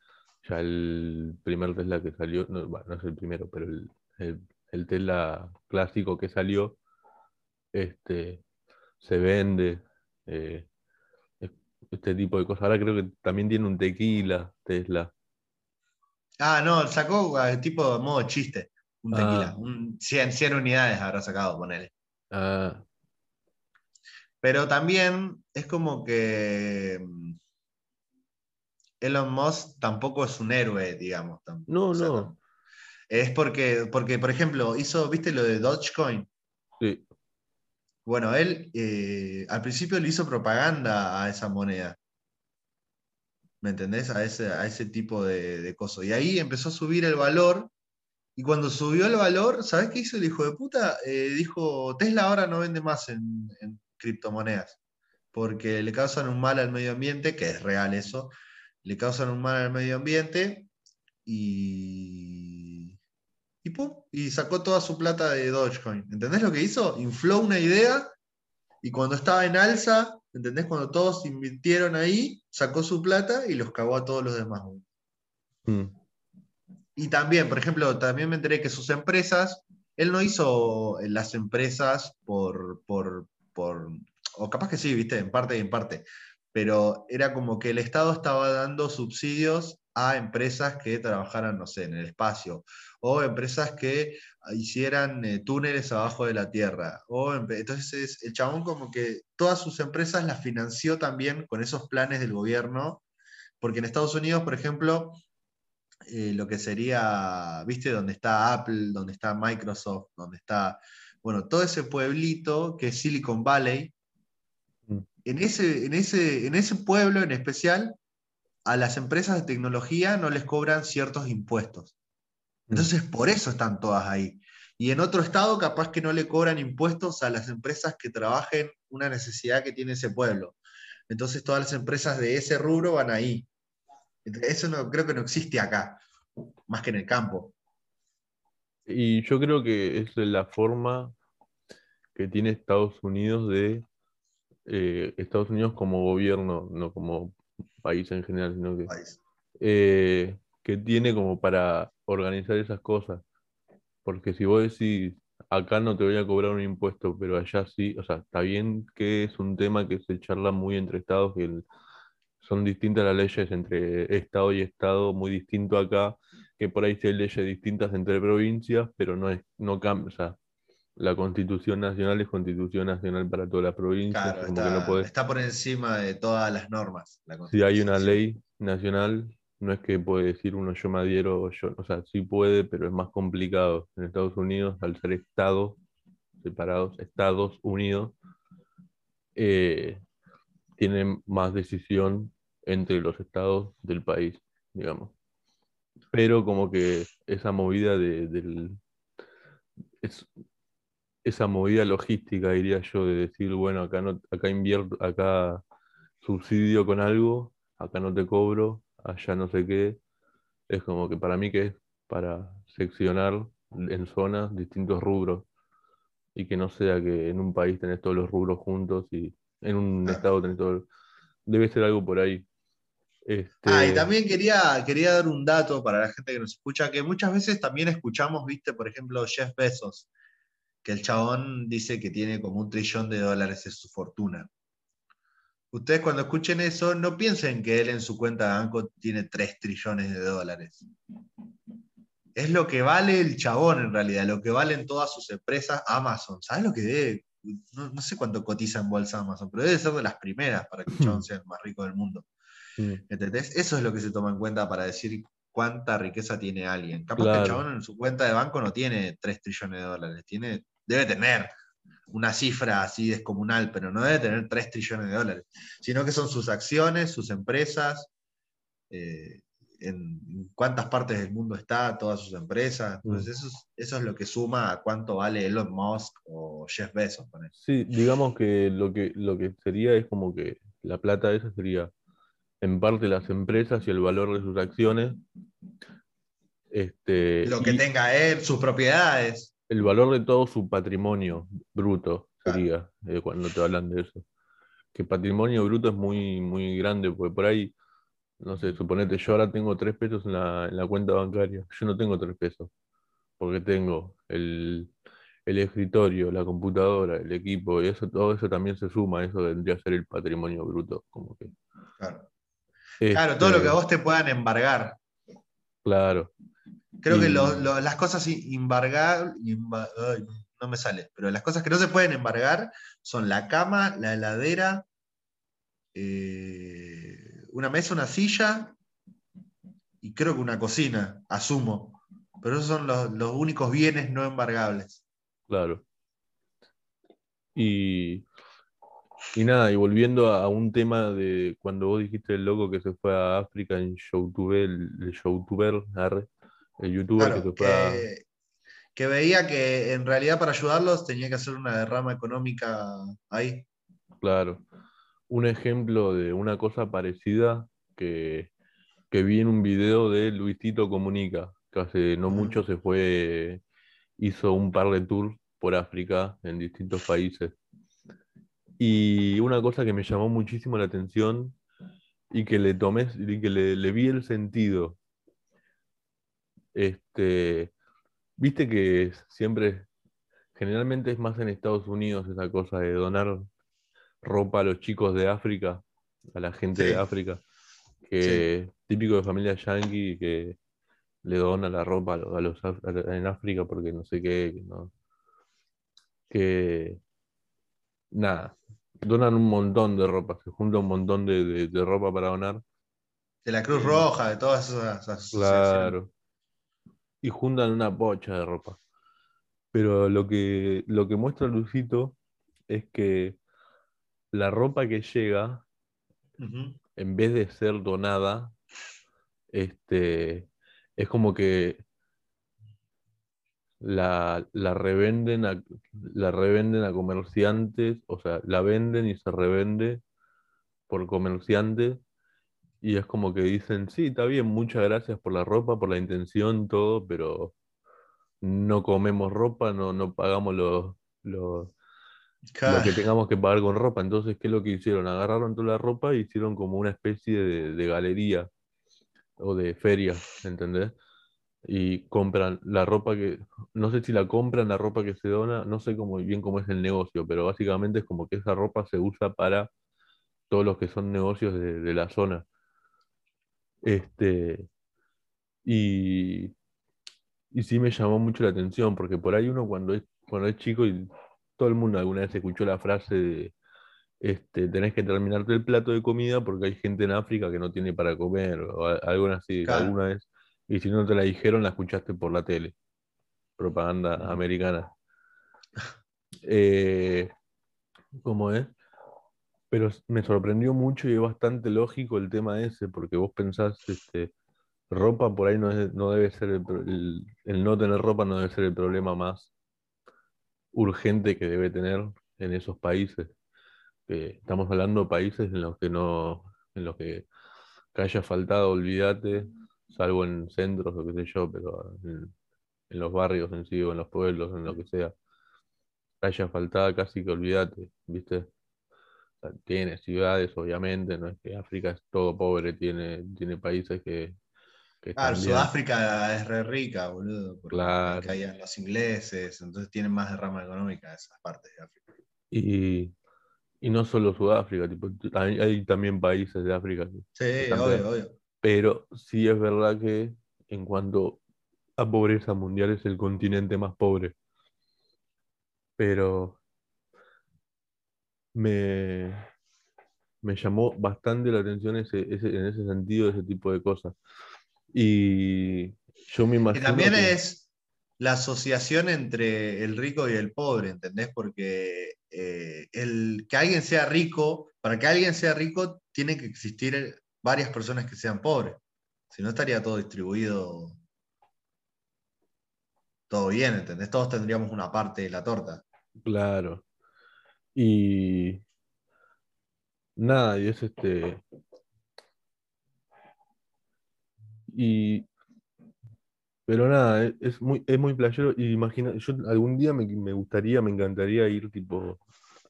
ya el primer Tesla que salió, no, bueno, no es el primero, pero el, el- el Tesla clásico que salió, este, se vende. eh, es- este tipo de cosas. Ahora creo que también tiene un tequila, Tesla. Ah, no, sacó eh, tipo de modo chiste, un tequila. Ah. Un 100, 100 unidades habrá sacado, ponele. Ah, Pero también es como que mm, Elon Musk tampoco es un héroe, digamos. tam- no, o sea, no. Es porque, porque, por ejemplo, hizo, ¿viste lo de Dogecoin? Sí. Bueno, él eh, al principio le hizo propaganda a esa moneda. ¿Me entendés? A ese, a ese tipo de, de cosas. Y ahí empezó a subir el valor. Y cuando subió el valor, ¿sabés qué hizo el hijo de puta? Eh, dijo, Tesla ahora no vende más en, en criptomonedas. Porque le causan un mal al medio ambiente, que es real eso. Le causan un mal al medio ambiente. Y. Y pum, y sacó toda su plata de Dogecoin. ¿Entendés lo que hizo? Infló una idea y cuando estaba en alza, ¿entendés? Cuando todos invirtieron ahí, sacó su plata y los cagó a todos los demás. Mm. Y también, por ejemplo, también me enteré que sus empresas, él no hizo las empresas por, por, por, o capaz que sí, viste, en parte y en parte, pero era como que el Estado estaba dando subsidios a empresas que trabajaran, no sé, en el espacio, o empresas que hicieran eh, túneles abajo de la tierra. O entonces el chabón como que todas sus empresas las financió también con esos planes del gobierno, porque en Estados Unidos, por ejemplo, eh, lo que sería, viste, donde está Apple, donde está Microsoft, donde está, bueno, todo ese pueblito que es Silicon Valley. En ese, en ese, en ese pueblo en especial, a las empresas de tecnología no les cobran ciertos impuestos. Mm. Entonces, por eso están todas ahí. Y en otro estado, capaz que no le cobran impuestos a las empresas que trabajen una necesidad que tiene ese pueblo. Entonces, todas las empresas de ese rubro van ahí. Eso no, creo que no existe acá, más que en el campo. Y yo creo que es la forma que tiene Estados Unidos de eh, Estados Unidos como gobierno, no como país en general, sino que, eh, que tiene como para organizar esas cosas. Porque si vos decís, acá no te voy a cobrar un impuesto, pero allá sí, o sea, está bien que es un tema que se charla muy entre estados, que el- son distintas las leyes entre estado y estado, muy distinto acá, que por ahí sí hay leyes distintas entre provincias, pero no es, no cambia, o sea, la constitución nacional es constitución nacional para todas las provincias, Claro, como que está, no podés, está por encima de todas las normas. la si hay una ley nacional, no es que puede decir uno yo me adhiero o yo, o sea, sí puede, pero es más complicado. En Estados Unidos, al ser estados separados, Estados Unidos, eh, tienen más decisión entre los estados del país, digamos. Pero como que esa movida de, del, es- esa movida logística, diría yo, de decir, bueno, acá no, acá invierto, acá subsidio con algo, acá no te cobro, allá no sé qué. Es como que para mí que es para seccionar en zonas distintos rubros y que no sea que en un país tenés todos los rubros juntos y en un estado tenés todo. Debe ser algo por ahí. Este, Ah, y también quería, quería dar un dato para la gente que nos escucha, que muchas veces también escuchamos, viste, por ejemplo, Jeff Bezos, que el chabón dice que tiene como un trillón de dólares en su fortuna. Ustedes cuando escuchen eso, no piensen que él en su cuenta de banco tiene 3 trillones de dólares. Es lo que vale el chabón en realidad, lo que valen todas sus empresas. Amazon, ¿sabes lo que debe no, no sé cuánto cotiza en bolsa Amazon, pero debe ser de las primeras para que el chabón [laughs] sea el más rico del mundo. ¿Entendés? Eso es lo que se toma en cuenta para decir cuánta riqueza tiene alguien. Capaz que el chabón en su cuenta de banco no tiene 3 trillones de dólares, tiene, debe tener una cifra así descomunal, pero no debe tener 3 trillones de dólares, sino que son sus acciones, sus empresas, eh, en, cuántas partes del mundo está, todas sus empresas. Entonces, eso, es, eso es lo que suma a cuánto vale Elon Musk o Jeff Bezos. Sí, digamos que lo que lo que sería es como que la plata esa sería en parte las empresas y el valor de sus acciones. Este, Lo que tenga él, sus propiedades. el valor de todo su patrimonio bruto Claro. sería eh, cuando te hablan de eso. Que patrimonio bruto es muy, muy grande, porque por ahí, no sé, suponete, yo ahora tengo tres pesos en la, en la cuenta bancaria. Yo no tengo tres pesos, porque tengo el, el escritorio, la computadora, el equipo, y eso, todo eso también se suma, eso vendría a ser el patrimonio bruto. Como que, Claro. Claro, todo lo que a este, vos te puedan embargar. Claro, Creo que Y- lo- lo- las cosas embargar, no me sale, pero las cosas que no se pueden embargar son la cama, la heladera, eh, una mesa, una silla y creo que una cocina, asumo. Pero esos son los, los únicos bienes no embargables. Claro. Y, y nada, y volviendo a, un tema de cuando vos dijiste el loco que se fue a África en Youtube, el, el youtuber, arre, el youtuber que se fue a- que, veía que en realidad para ayudarlos tenía que hacer una derrama económica ahí. Claro. Un ejemplo de una cosa parecida que, que vi en un video de Luisito Comunica, que hace no mucho se fue, hizo un par de tours por África en distintos países. Y una cosa que me llamó muchísimo la atención y que le tomé, y que le, le vi el sentido. Este, viste que siempre, generalmente es más en Estados Unidos esa cosa de donar ropa a los chicos de África, a la gente de. África, que típico de familia yankee que le dona la ropa a los, a los af- a la- en África porque no sé qué, que no, que nada, donan un montón de ropa, se junta un montón de, de- de ropa para donar, De la Cruz Sí. Roja, de todas esas asociaciones. claro, y juntan una pocha de ropa. Pero lo que, lo que muestra Lucito es que la ropa que llega en vez de ser donada, este, es como que la, la revenden a, la revenden a comerciantes, o sea, la venden y se revende por comerciantes, y es como que dicen, sí, está bien, muchas gracias por la ropa, por la intención, todo, pero no comemos ropa, no, no pagamos los, los, lo que tengamos que pagar con ropa. Entonces, ¿qué es lo que hicieron? Agarraron toda la ropa y hicieron como una especie de, de galería o de feria, ¿entendés? Y compran la ropa que, no sé si la compran, la ropa que se dona, no sé cómo, bien cómo es el negocio, pero básicamente es como que esa ropa se usa para todos los que son negocios de, de la zona. Este, y, y sí me llamó mucho la atención, porque por ahí uno cuando es, cuando es chico y todo el mundo alguna vez escuchó la frase de este, tenés que terminarte el plato de comida porque hay gente en África que no tiene para comer o algo así, Claro. alguna vez. Y si no te la dijeron, la escuchaste por la tele. Propaganda americana. Eh, ¿cómo es? Pero me sorprendió mucho y es bastante lógico el tema ese, porque vos pensás, este, ropa por ahí no, es- no debe ser el, el- el no tener ropa no debe ser el problema más urgente que debe tener en esos países. Que estamos hablando de países en los que no, en los que, que haya faltado, olvídate, salvo en centros o qué sé yo, pero en, en los barrios en sí o en los pueblos, en lo que sea, haya faltado casi que olvídate, ¿viste? O sea, tiene ciudades, obviamente, no es que África es todo pobre, tiene, tiene países que, que Claro, están bien. Sudáfrica es re rica, boludo, porque Claro. caían los ingleses, entonces tienen más derrama económica esas partes de África. Y, y no solo Sudáfrica, tipo, hay, hay también países de África que, Sí, obvio, obvio. Pero sí es verdad que en cuanto a pobreza mundial es el continente más pobre. Pero me, me llamó bastante la atención ese, ese- en ese sentido, ese tipo de cosas. Y yo me Y imagino también que- es la asociación entre el rico y el pobre, ¿entendés? Porque eh, el, que alguien sea rico, para que alguien sea rico, tiene que existir varias personas que sean pobres. Si no, estaría todo distribuido, todo bien, ¿entendés? Todos tendríamos una parte de la torta. Claro. Y nada, y es este. Y. Pero nada, es, muy, es muy playero. Y imagina, yo algún día me, me gustaría, me encantaría ir tipo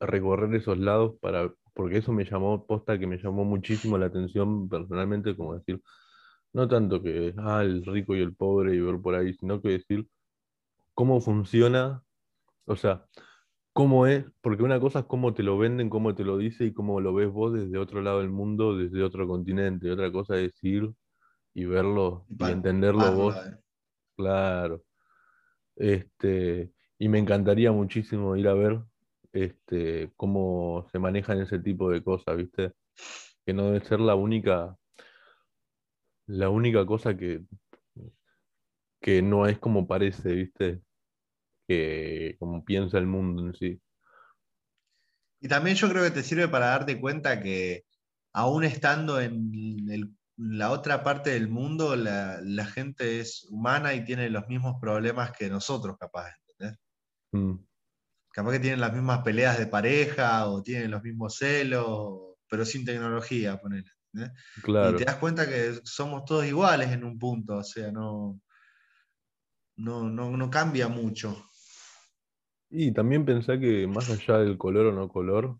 a recorrer esos lados para, porque eso me llamó, posta que me llamó muchísimo la atención personalmente, como decir, no tanto que, ah, el rico y el pobre y ver por ahí, sino que decir cómo funciona, o sea, cómo es, porque una cosa es cómo te lo venden, cómo te lo dice y cómo lo ves vos desde otro lado del mundo, desde otro continente. Otra cosa es ir y verlo y entenderlo vos, eh. claro. Este, y me encantaría muchísimo ir a ver este, cómo se manejan ese tipo de cosas, ¿viste? Que no debe ser la única, la única cosa que, que no es como parece, ¿viste? Que como piensa el mundo en sí. Y también yo creo que te sirve para darte cuenta que aún estando en el- la otra parte del mundo, la, la gente es humana y tiene los mismos problemas que nosotros, capaz, ¿entendés? Mm, Capaz que tienen las mismas peleas de pareja o tienen los mismos celos, pero sin tecnología, ponele. ¿entendés? Y claro. te das cuenta que somos todos iguales en un punto, o sea, no, no, no, no cambia mucho. Y también pensá que más allá del color o no color,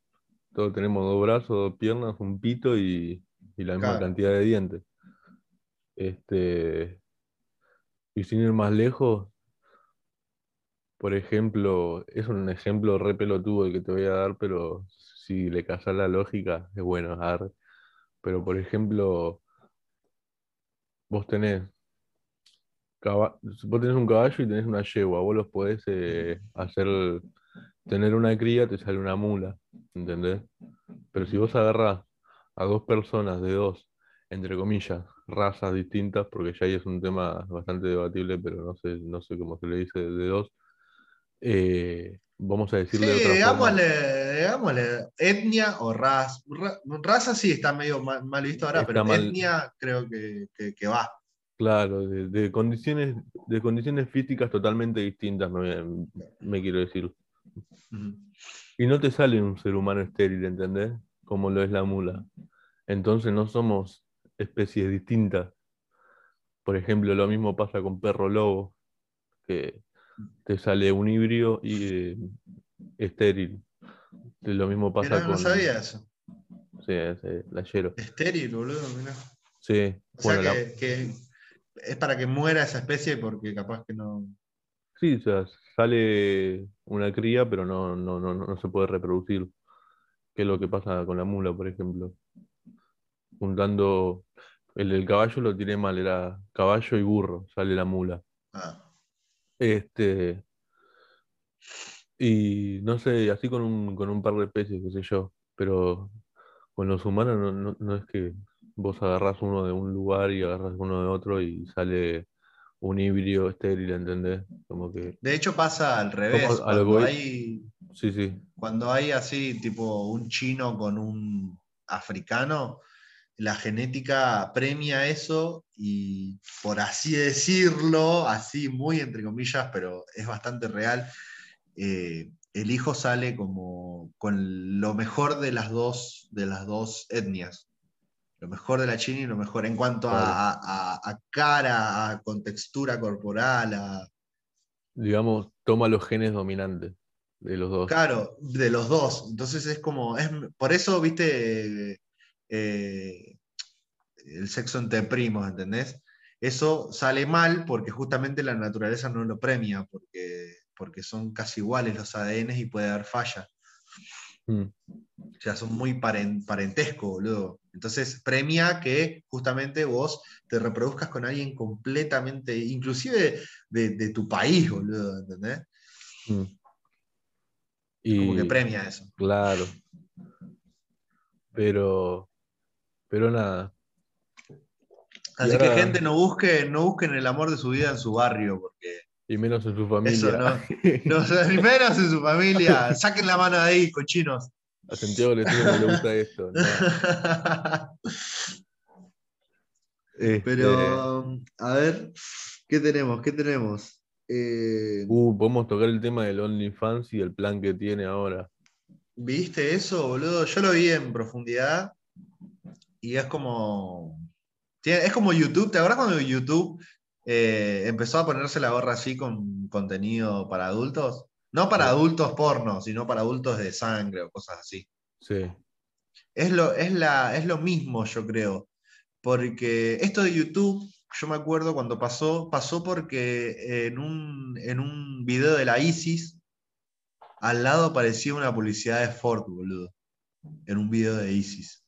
todos tenemos dos brazos, dos piernas, un pito y, y la misma Claro. cantidad de dientes. Este, y sin ir más lejos, por ejemplo, es un ejemplo re pelotudo el que te voy a dar, pero si le casas la lógica, es bueno. arre. Pero por ejemplo, vos tenés, vos tenés un caballo y tenés una yegua, vos los podés eh, hacer, tener una cría, te sale una mula, ¿entendés? Pero si vos agarrás a dos personas de dos, entre comillas, razas distintas, porque ya ahí es un tema bastante debatible, pero no sé, no sé cómo se le dice de dos, eh, vamos a Sí, decirle de otra forma. digámosle, digámosle etnia o raza. Ra- raza sí está medio mal, mal visto ahora, Está pero mal. etnia creo que, que- que va. Claro, de, de condiciones, de condiciones físicas totalmente distintas, me, me quiero decir. Y no te sale un ser humano estéril, ¿entendés? Como lo es la mula. Entonces no somos especies distintas. Por ejemplo, lo mismo pasa con perro lobo, que te sale un híbrido y eh, estéril. Lo mismo pasa Mirá, no con sabía eso. sí, ese, la Yero. Estéril, boludo, mirá. Sí, O sea la- que, que es para que muera esa especie porque capaz que no. sí, o sea, sale una cría, pero no, no, no, no se puede reproducir. Que es lo que pasa con la mula, por ejemplo. Juntando, el del caballo lo tiré mal, era caballo y burro, sale la mula. Ah, Este, y no sé, así con un, con un par de especies, qué sé yo, pero con los humanos no, no- no es que vos agarrás uno de un lugar y agarras uno de otro y sale un híbrido estéril, ¿entendés? Como que, De hecho pasa al revés. Como Cuando hay, sí, sí, cuando hay así, tipo un chino con un africano, la genética premia eso y por así decirlo, así muy entre comillas, pero es bastante real, eh, el hijo sale como con lo mejor de las dos, de las dos etnias. Lo mejor de la China y lo mejor en cuanto a, Claro. a- a- a cara, a contextura corporal, a, digamos, toma los genes dominantes de los dos. Claro, de los dos. Entonces es como, es, por eso, viste, eh, el sexo entre primos, ¿entendés? Eso sale mal porque justamente la naturaleza no lo premia, porque, porque son casi iguales los ADN y puede haber falla. Mm, O sea, son muy paren- parentesco, boludo. Entonces premia que justamente vos te reproduzcas con alguien completamente, inclusive de, de tu país, boludo, ¿entendés? mm. Como que Y, premia eso. claro. Pero, pero nada. Así ahora- que gente, no busquen, no busquen el amor de su vida en su barrio, porque Y menos en su familia. eso no, [laughs] no se ni menos en su familia. Saquen la mano de ahí, cochinos. A Santiago le no le gusta esto. [laughs] no. Este, Pero, a ver, ¿qué tenemos? ¿Qué tenemos? Eh, uh, podemos tocar el tema del OnlyFans y el plan que tiene ahora. ¿Viste eso, boludo? Yo lo vi en profundidad y es como. es como YouTube. ¿Te acuerdas cuando YouTube eh, empezó a ponerse la gorra así con contenido para adultos? No para adultos porno, sino para adultos de sangre o cosas así. Sí, Es lo, es la, es lo mismo, yo creo. Porque esto de YouTube, yo me acuerdo cuando pasó, pasó porque en un, en un video de la ISIS, al lado aparecía una publicidad de Ford, boludo. En un video de ISIS.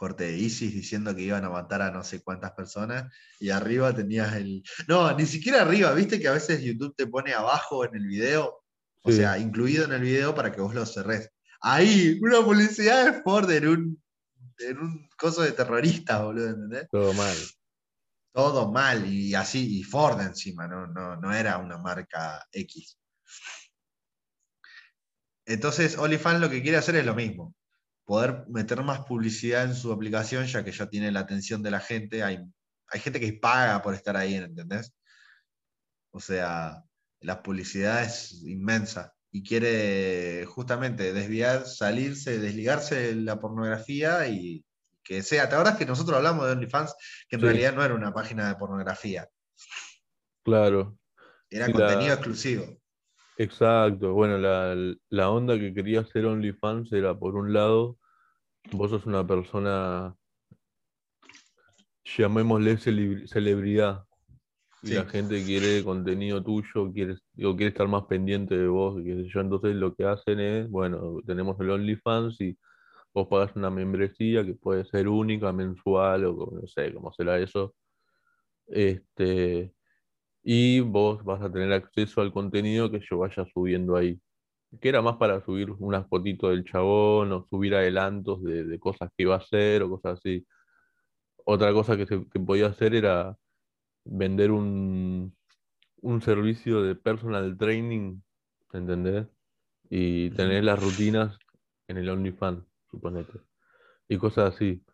Corte de ISIS diciendo que iban a matar a no sé cuántas personas. Y arriba tenías el. No, ni siquiera arriba, viste que a veces YouTube te pone abajo en el video. O Sí. sea, incluido en el video para que vos lo cerrés. Ahí, una publicidad de Ford en un, en un coso de terrorista, boludo, ¿entendés? todo mal. Todo mal, y así, y Ford encima, no, no, no era una marca X. Entonces, OnlyFans lo que quiere hacer es lo mismo. Poder meter más publicidad en su aplicación, ya que ya tiene la atención de la gente. Hay, hay gente que paga por estar ahí, ¿entendés? O sea, la publicidad es inmensa y quiere justamente desviar, salirse, desligarse de la pornografía y que sea. ¿Te acuerdas que nosotros hablamos de OnlyFans que en Sí. realidad no era una página de pornografía, Claro, era la- contenido exclusivo? exacto. Bueno, la, la onda que quería hacer OnlyFans era, por un lado, vos sos una persona, llamémosle celebri- celebridad, y Sí. la gente quiere contenido tuyo, quiere, o quiere estar más pendiente de vos, y qué sé yo. Entonces lo que hacen es, bueno, tenemos el OnlyFans y vos pagás una membresía que puede ser única, mensual, o no sé cómo será eso. Este, y vos vas a tener acceso al contenido que yo vaya subiendo ahí. Que era más para subir unas fotitos del chabón o subir adelantos de, de cosas que iba a hacer o cosas así. Otra cosa que, se, que podía hacer era vender un, un servicio de personal training, ¿entendés? Y tener las rutinas en el OnlyFans, suponete. Y cosas así.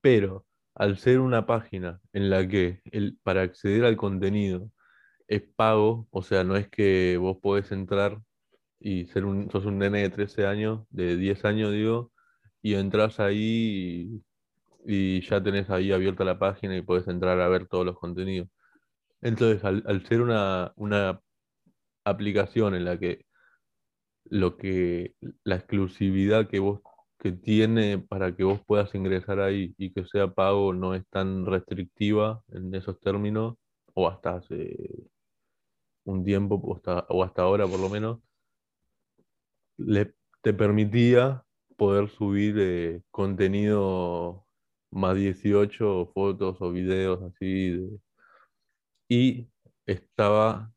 Pero al ser una página en la que el, para acceder al contenido es pago, o sea, no es que vos podés entrar y ser un, sos un nene de 13 años, de 10 años digo, y entras ahí y, ya tenés ahí abierta la página y podés entrar a ver todos los contenidos. Entonces, al, al ser una, una aplicación en la que lo que la exclusividad que vos que tiene para que vos puedas ingresar ahí y que sea pago no es tan restrictiva en esos términos, o hasta hace un tiempo, o hasta, o hasta ahora por lo menos, le, te permitía poder subir eh, contenido más 18, o fotos o videos así, de- y estaba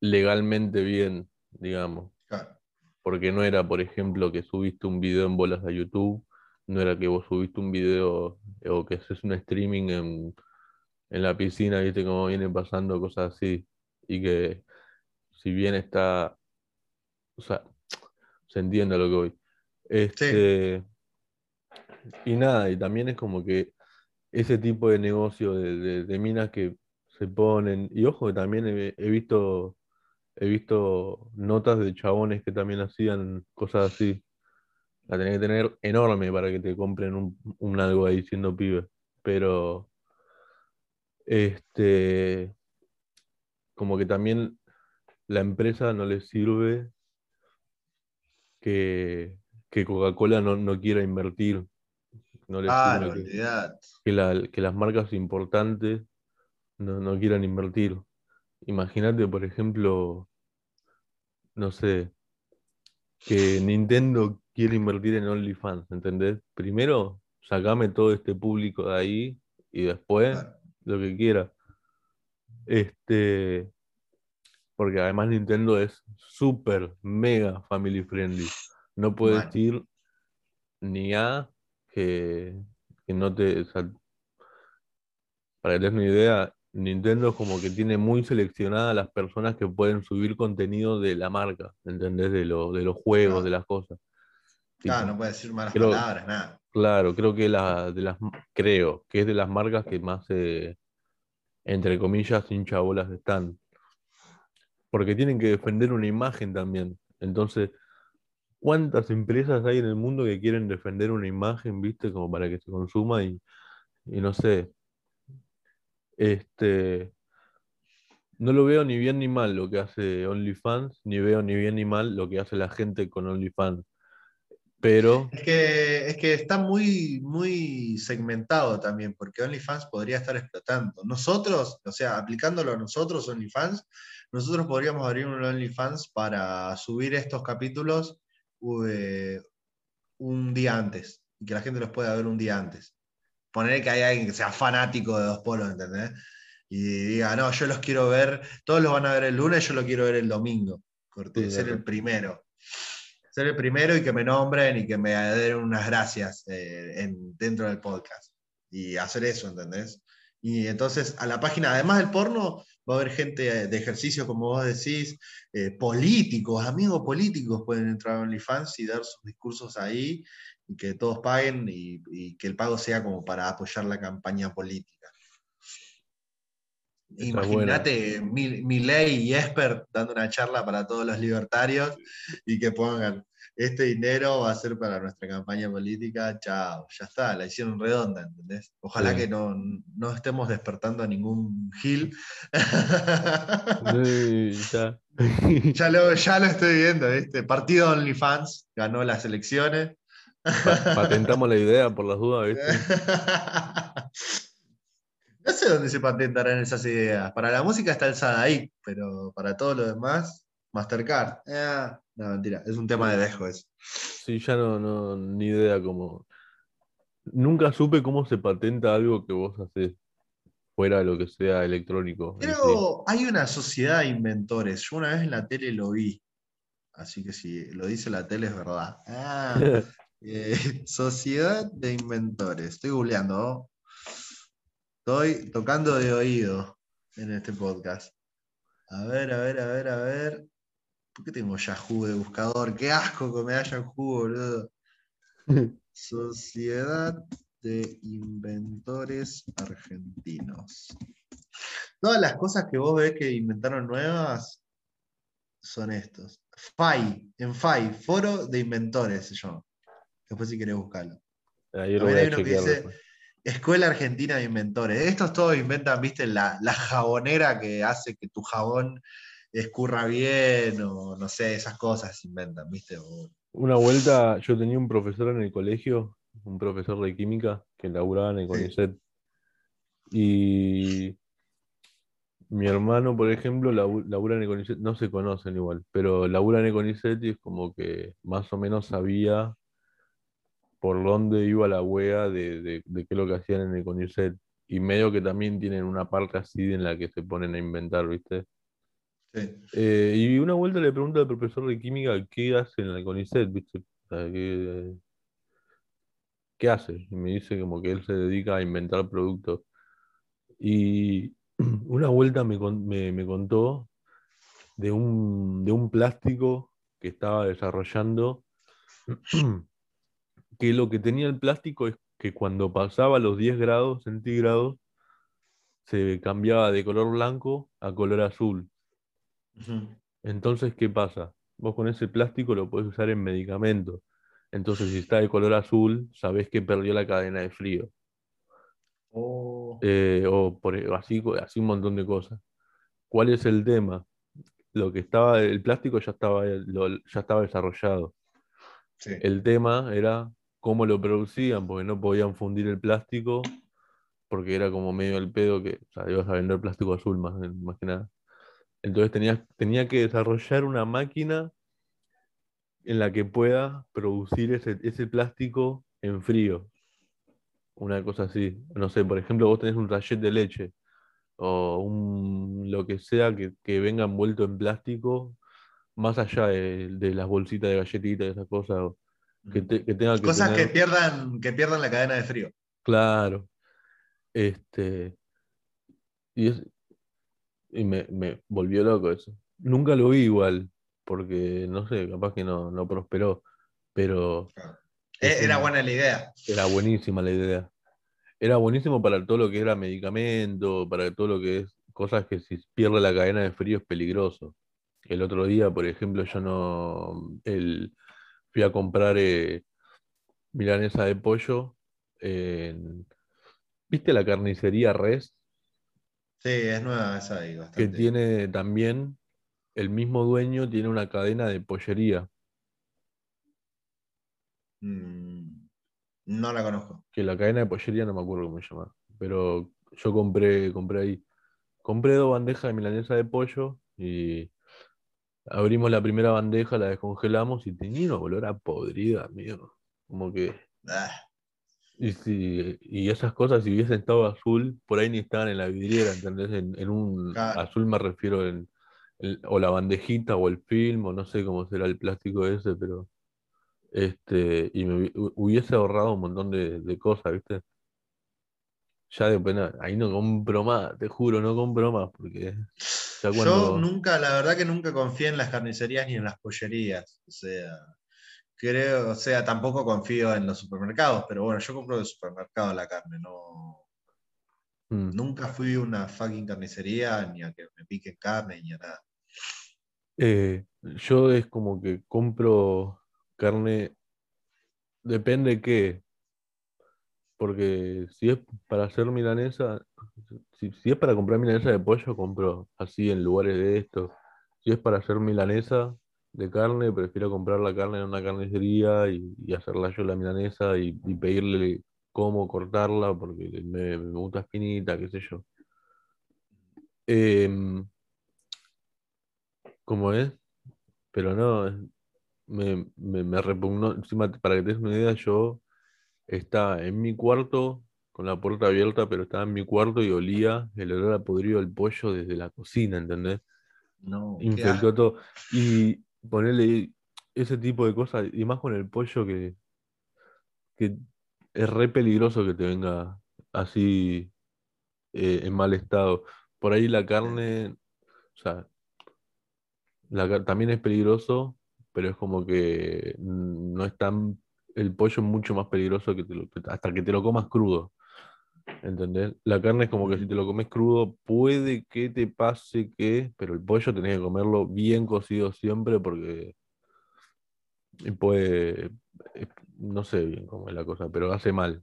legalmente bien, digamos Claro. porque no era, por ejemplo, que subiste un video en bolas a YouTube, no era que vos subiste un video eh, o que haces un streaming en, en la piscina, viste cómo vienen pasando cosas así, y que si bien está, o sea, se entiende lo que voy. Este, y nada, y también es como que ese tipo de negocio de, de- de minas que se ponen, y ojo que también he, he visto He visto notas de chabones que también hacían cosas así. La tenés que tener enorme para que te compren un, un algo ahí siendo pibe. Pero, este, como que también la empresa no le sirve que, que Coca-Cola no, no quiera invertir. No le Claro, sirve que, que la- que las marcas importantes no, no quieran invertir. Imagínate, por ejemplo, no sé, que Nintendo quiere invertir en OnlyFans, ¿entendés? Primero, sacame todo este público de ahí y después Claro. lo que quiera. Este, porque además Nintendo es súper, mega family friendly. No puedes Mal. ir ni A que, que no te. o sea, para que te des una idea, Nintendo es como que tiene muy seleccionadas las personas que pueden subir contenido de la marca, ¿entendés? De, lo- de los juegos, de las cosas. Claro, Tipo, no puede decir malas creo- palabras, nada. Claro, creo que la, de las, creo que es de las marcas que más, eh, entre comillas, hincha bolas están. Porque tienen que defender una imagen también. Entonces, ¿cuántas empresas hay en el mundo que quieren defender una imagen, viste, como para que se consuma y, y no sé. Este, no lo veo ni bien ni mal lo que hace OnlyFans, ni veo ni bien ni mal lo que hace la gente con OnlyFans. Pero, Es que, es que está muy, muy segmentado también, porque OnlyFans podría estar explotando. Nosotros, o sea, aplicándolo a nosotros, OnlyFans, nosotros podríamos abrir un OnlyFans para subir estos capítulos eh, un día antes, y que la gente los pueda ver un día antes. Poner que hay alguien que sea fanático de Dos Polos, ¿entendés? Y diga, no, yo los quiero ver, todos los van a ver el lunes, yo lo quiero ver el domingo. Corte, Sí, ser claro. el primero ser el primero y que me nombren y que me den unas gracias eh, en- dentro del podcast. Y hacer eso, ¿entendés? Y entonces a la página, además del porno, va a haber gente de ejercicio, como vos decís, eh, políticos, amigos políticos pueden entrar a OnlyFans y dar sus discursos ahí y que todos paguen y, y que el pago sea como para apoyar la campaña política. Imagínate Mi- Milei y Esper dando una charla para todos los libertarios y que pongan este dinero va a ser para nuestra campaña política, chao, ya está, la hicieron redonda, ¿entendés? Ojalá Sí. que no, no estemos despertando a ningún Gil. sí, ya. [laughs] ya, lo, ya lo estoy viendo, ¿viste? Partido OnlyFans ganó las elecciones. Pa- patentamos la idea por las dudas, ¿viste? [laughs] No sé dónde se patentarán esas ideas. Para la música está el SADAIC, pero para todo lo demás, Mastercard. Eh, no, mentira, es un tema de dejo eso. Sí, ya no, no, ni idea cómo. Nunca supe cómo se patenta algo que vos haces fuera de lo que sea electrónico. Pero hay una sociedad de inventores. Yo una vez en la tele lo vi. Así que si lo dice la tele es verdad. Ah, [laughs] eh, sociedad de inventores. Estoy googleando. ¿no? Estoy tocando de oído en este podcast. A ver, a ver, a ver, a ver. ¿Por qué tengo Yahoo de buscador? Qué asco que me da Yahoo, boludo. [laughs] Sociedad de Inventores Argentinos. Todas las cosas que vos ves que inventaron nuevas son estos. FAI, en FAI, Foro de Inventores se llama. Después si querés buscarlo. Ahí lo hay uno que dice-. Escuela Argentina de Inventores. Estos todos inventan, viste, la, la jabonera que hace que tu jabón escurra bien, o no sé, esas cosas se inventan, viste. O- Una vuelta, yo tenía un profesor en el colegio, un profesor de química que laburaba en el Sí. CONICET. Y mi hermano, por ejemplo, labu- labura en el CONICET, no se conocen igual, pero labura en el CONICET y es como que más o menos sabía por dónde iba la wea de, de, de qué es lo que hacían en el CONICET. Y medio que también tienen una parte así en la que se ponen a inventar, ¿viste? Eh, y una vuelta le pregunto al profesor de química qué hace en el CONICET, ¿viste? ¿qué, hace? Y me dice como que él se dedica a inventar productos. Y [clears throat] una vuelta me, me- me contó de un, de un plástico que estaba desarrollando, [clears throat] que lo que tenía el plástico es que cuando pasaba los 10 grados centígrados, se cambiaba de color blanco a color azul. Entonces, ¿qué pasa? Vos con ese plástico lo podés usar en medicamentos. Entonces, si está de color azul, sabés que perdió la cadena de frío. Oh, Eh, o por, así, así un montón de cosas. ¿Cuál es el tema? Lo que estaba, el plástico ya estaba, lo- ya estaba desarrollado. sí. El tema era cómo lo producían, porque no podían fundir el plástico, porque era como medio el pedo que, o sea, ibas a vender plástico azul más, más que nada. Entonces tenías, tenía que desarrollar una máquina en la que pueda producir ese, ese plástico en frío. Una cosa así. No sé, por ejemplo, vos tenés un rachet de leche o un lo que sea que, que venga envuelto en plástico, más allá de, de las bolsitas de galletitas esas cosas. que, te- que tenga que Cosas que pierdan, que pierdan la cadena de frío. Claro. Este. Y, es, y me, me volvió loco eso. Nunca lo vi igual, porque no sé, capaz que no, no prosperó, pero Eh, Era buena la idea. era buenísima la idea. Era buenísimo para todo lo que era medicamento, para todo lo que es cosas que si pierde la cadena de frío es peligroso. El otro día, por ejemplo, yo no el, fui a comprar eh, milanesa de pollo en, ¿viste la carnicería Res? Sí, es nueva esa ahí, que bastante. tiene también, el mismo dueño tiene una cadena de pollería, Mm, no la conozco. que la cadena de pollería no me acuerdo cómo se llama, pero yo compré, compré ahí. Compré dos bandejas de milanesa de pollo y abrimos la primera bandeja, la descongelamos y tenía un olor a podrida, amigo. Como que, Ah, y, si, y esas cosas, si hubiesen estado azul, por ahí ni estaban en la vidriera, ¿entendés? En, en un Claro. azul me refiero en, el- o la bandejita o el film, o no sé cómo será el plástico ese, pero este, y me hubi- hu- hubiese ahorrado un montón de, de cosas, ¿viste? Ya de pena, ahí no compro más, te juro, no compro más, porque ya Yo nunca, la verdad que nunca confié en las carnicerías ni en las pollerías. O sea, creo, o sea, tampoco confío en los supermercados, pero bueno, yo compro de supermercado la carne, no. Mm. Nunca fui a una fucking carnicería ni a que me piquen carne ni a nada. Eh, yo es como que compro carne, depende qué, porque si es para hacer milanesa, si, si es para comprar milanesa de pollo, compro así en lugares de estos. Si es para hacer milanesa de carne, prefiero comprar la carne en una carnicería y, y hacerla yo la milanesa y, y pedirle cómo cortarla, porque me, me gusta finita, qué sé yo. Em, ¿cómo es? Pero no, es- me, me, me repugnó. Encima, para que te des una idea, yo estaba en mi cuarto con la puerta abierta, pero estaba en mi cuarto y olía el olor a podrido del pollo desde la cocina, ¿entendés? No, Infectó todo. Y ponerle ese tipo de cosas, y más con el pollo que, que es re peligroso que te venga así eh, en mal estado. Por ahí la carne, o sea, la también es peligroso, pero es como que no es tan. El pollo es mucho más peligroso que te lo- que- hasta que te lo comas crudo. ¿Entendés? La carne es como que si te lo comes crudo, puede que te pase que, pero el pollo tenés que comerlo bien cocido siempre porque puede, eh, no sé bien cómo es la cosa, pero hace mal.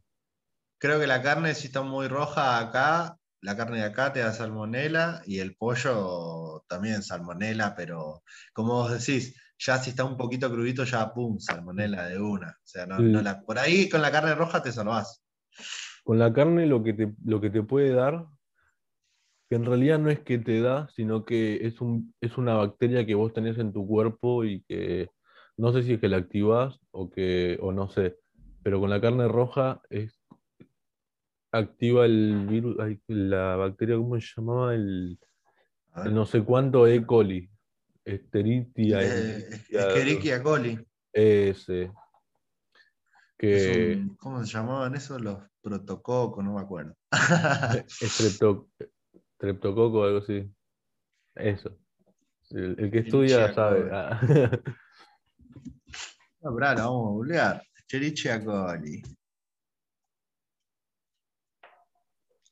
Creo que la carne, si está muy roja acá, la carne de acá te da salmonela y el pollo también salmonela, pero como vos decís, ya si está un poquito crudito, ya pum, salmonela de una. O sea, no, Sí. no la- por ahí con la carne roja te salvás. Con la carne lo que te, lo que te puede dar, que en realidad no es que te da, sino que es, un, es una bacteria que vos tenés en tu cuerpo y que no sé si es que la activás o que, o no sé, pero con la carne roja es activa el virus, la bacteria, ¿cómo se llamaba? El, no sé cuánto E. coli, Esteritia, Eh, Escherichia, coli. ese, Es que un- ¿Cómo se llamaban esos? Los protococos, no me acuerdo. [laughs] Strepto- Streptococo, algo así. Eso. El, el que estudia sabe. Ah. [laughs] La vamos a googlear. Escherichia coli.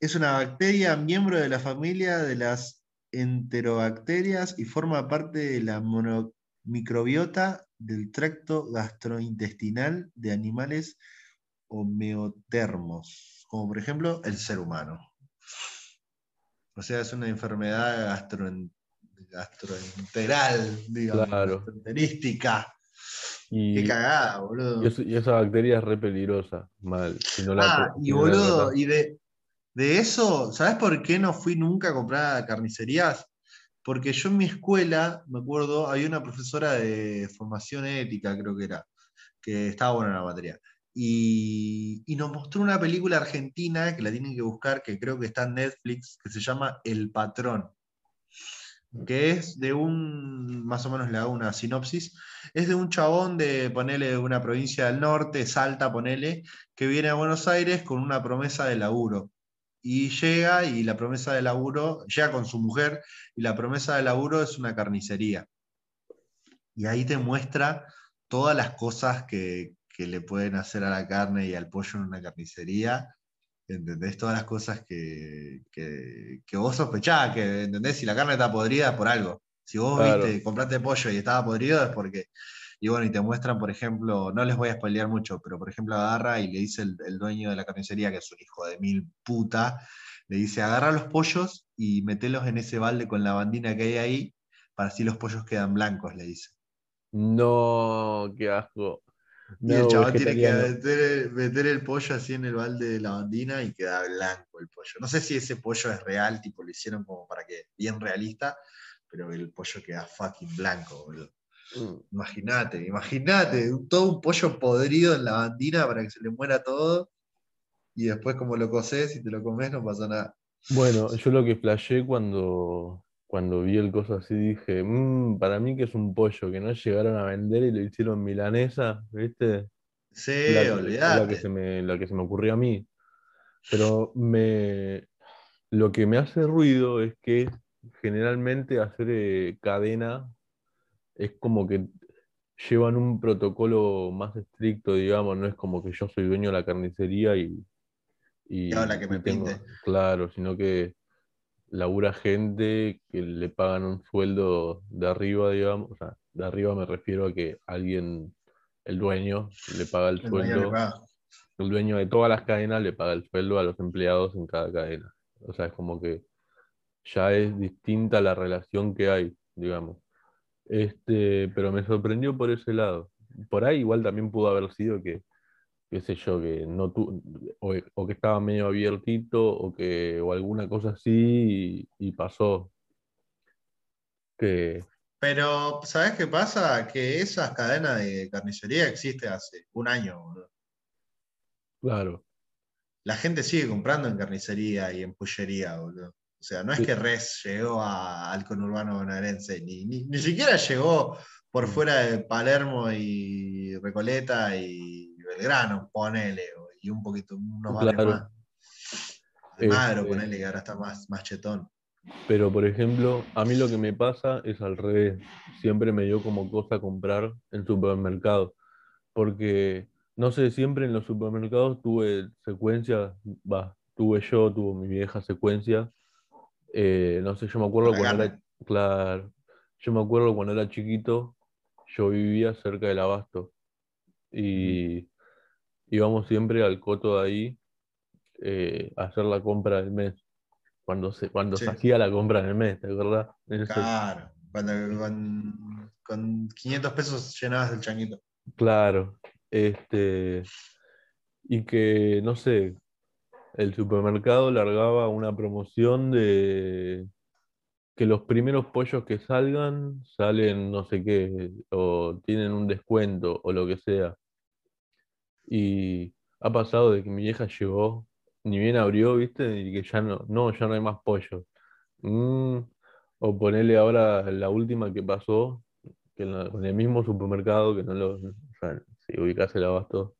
Es una bacteria miembro de la familia de las enterobacterias y forma parte de la mono- microbiota del tracto gastrointestinal de animales homeotermos, como por ejemplo el ser humano. O sea, es una enfermedad gastroen- gastroenteral, digamos, Claro. gastroenterística. Qué cagada, boludo. y es- y esa bacteria es re peligrosa, mal. Si no la, Ah, si y no boludo, y de, de eso, ¿sabes por qué no fui nunca a comprar carnicerías? Porque yo en mi escuela, me acuerdo, había una profesora de formación ética, creo que era, que estaba buena la materia. Y, y nos mostró una película argentina que la tienen que buscar, que creo que está en Netflix, que se llama El Patrón. que es de un, más o menos le hago una sinopsis, es de un chabón de, ponele, una provincia del norte, Salta, ponele, que viene a Buenos Aires con una promesa de laburo. Y llega y la promesa de laburo, llega con su mujer y la promesa de laburo es una carnicería. Y ahí te muestra todas las cosas que, que le pueden hacer a la carne y al pollo en una carnicería ¿Entendés? Todas las cosas que, que, que vos sospechás, que, ¿entendés? Si la carne está podrida es por algo. Si vos viste, compraste pollo y estaba podrido es porque... Y bueno, y te muestran, por ejemplo, no les voy a spoilear mucho, pero por ejemplo agarra y le dice el, dueño de la carnicería, que es un hijo de mil puta, le dice, agarra los pollos y metelos en ese balde con la bandina que hay ahí, para así los pollos quedan blancos, le dice. No, qué asco y el chaval tiene que meter, el pollo así en el balde de la bandina y queda blanco el pollo. No sé si ese pollo es real, tipo lo hicieron como para que, bien realista, pero el pollo queda fucking blanco, boludo. Mm. Imagínate, imagínate, todo un pollo podrido en la bandina para que se le muera todo y después como lo coces y te lo comes no pasa nada. Bueno, yo lo que flashé cuando cuando vi el coso así dije, mmm, para mí que es un pollo que no llegaron a vender y lo hicieron milanesa, ¿viste? Sí, la, La que, se me, la que se me ocurrió a mí. [sighs] Pero me, lo que me hace ruido es que generalmente hacer eh, cadena es como que llevan un protocolo más estricto, digamos, no es como que yo soy dueño de la carnicería y... Y, que me pinte. Claro, sino que labura gente que le pagan un sueldo de arriba, digamos, o sea, de arriba me refiero a que alguien, el dueño, le paga el, sueldo. El dueño de todas las cadenas le paga el sueldo a los empleados en cada cadena. O sea, es como que ya es distinta la relación que hay, digamos. Este, pero me sorprendió por ese lado. Por ahí igual también pudo haber sido que qué sé yo, que no tu, o, que estaba medio abiertito o que o alguna cosa así y, pasó. Que... Pero, ¿sabes qué pasa? Que esas cadenas de carnicería existen hace un año, Claro. La gente sigue comprando en carnicería y en pollería, boludo. O sea, no es que Res llegó al conurbano bonaerense, ni, ni, ni, siquiera llegó por mm. fuera de Palermo y Recoleta y Belgrano, ponele, y un poquito, unos claro. más. De Magro, este, ponele, que ahora está más, más chetón. Pero, por ejemplo, a mí lo que me pasa es al revés. Siempre me dio como cosa comprar en supermercado. Porque, no sé, siempre en los supermercados tuve secuencia, va, tuve yo, tuvo mi vieja secuencia. Eh, no sé, yo me acuerdo cuando era, claro, yo me acuerdo cuando era chiquito, yo vivía cerca del abasto. Y íbamos siempre al coto de ahí eh, a hacer la compra del mes. Cuando se, cuando se hacía la compra del mes, ¿te acuerdas? Claro, cuando con, 500 pesos llenabas el changuito. Claro, este, y que, no sé, el supermercado largaba una promoción de que los primeros pollos que salgan salen no sé qué, o tienen un descuento, o lo que sea. Y ha pasado de que mi vieja llegó, ni bien abrió, ¿viste? Y que ya no, no, ya no hay más pollo. Mm, o ponerle ahora la última que pasó, que en, el mismo supermercado, que no lo, o sea, si ubicás el abasto,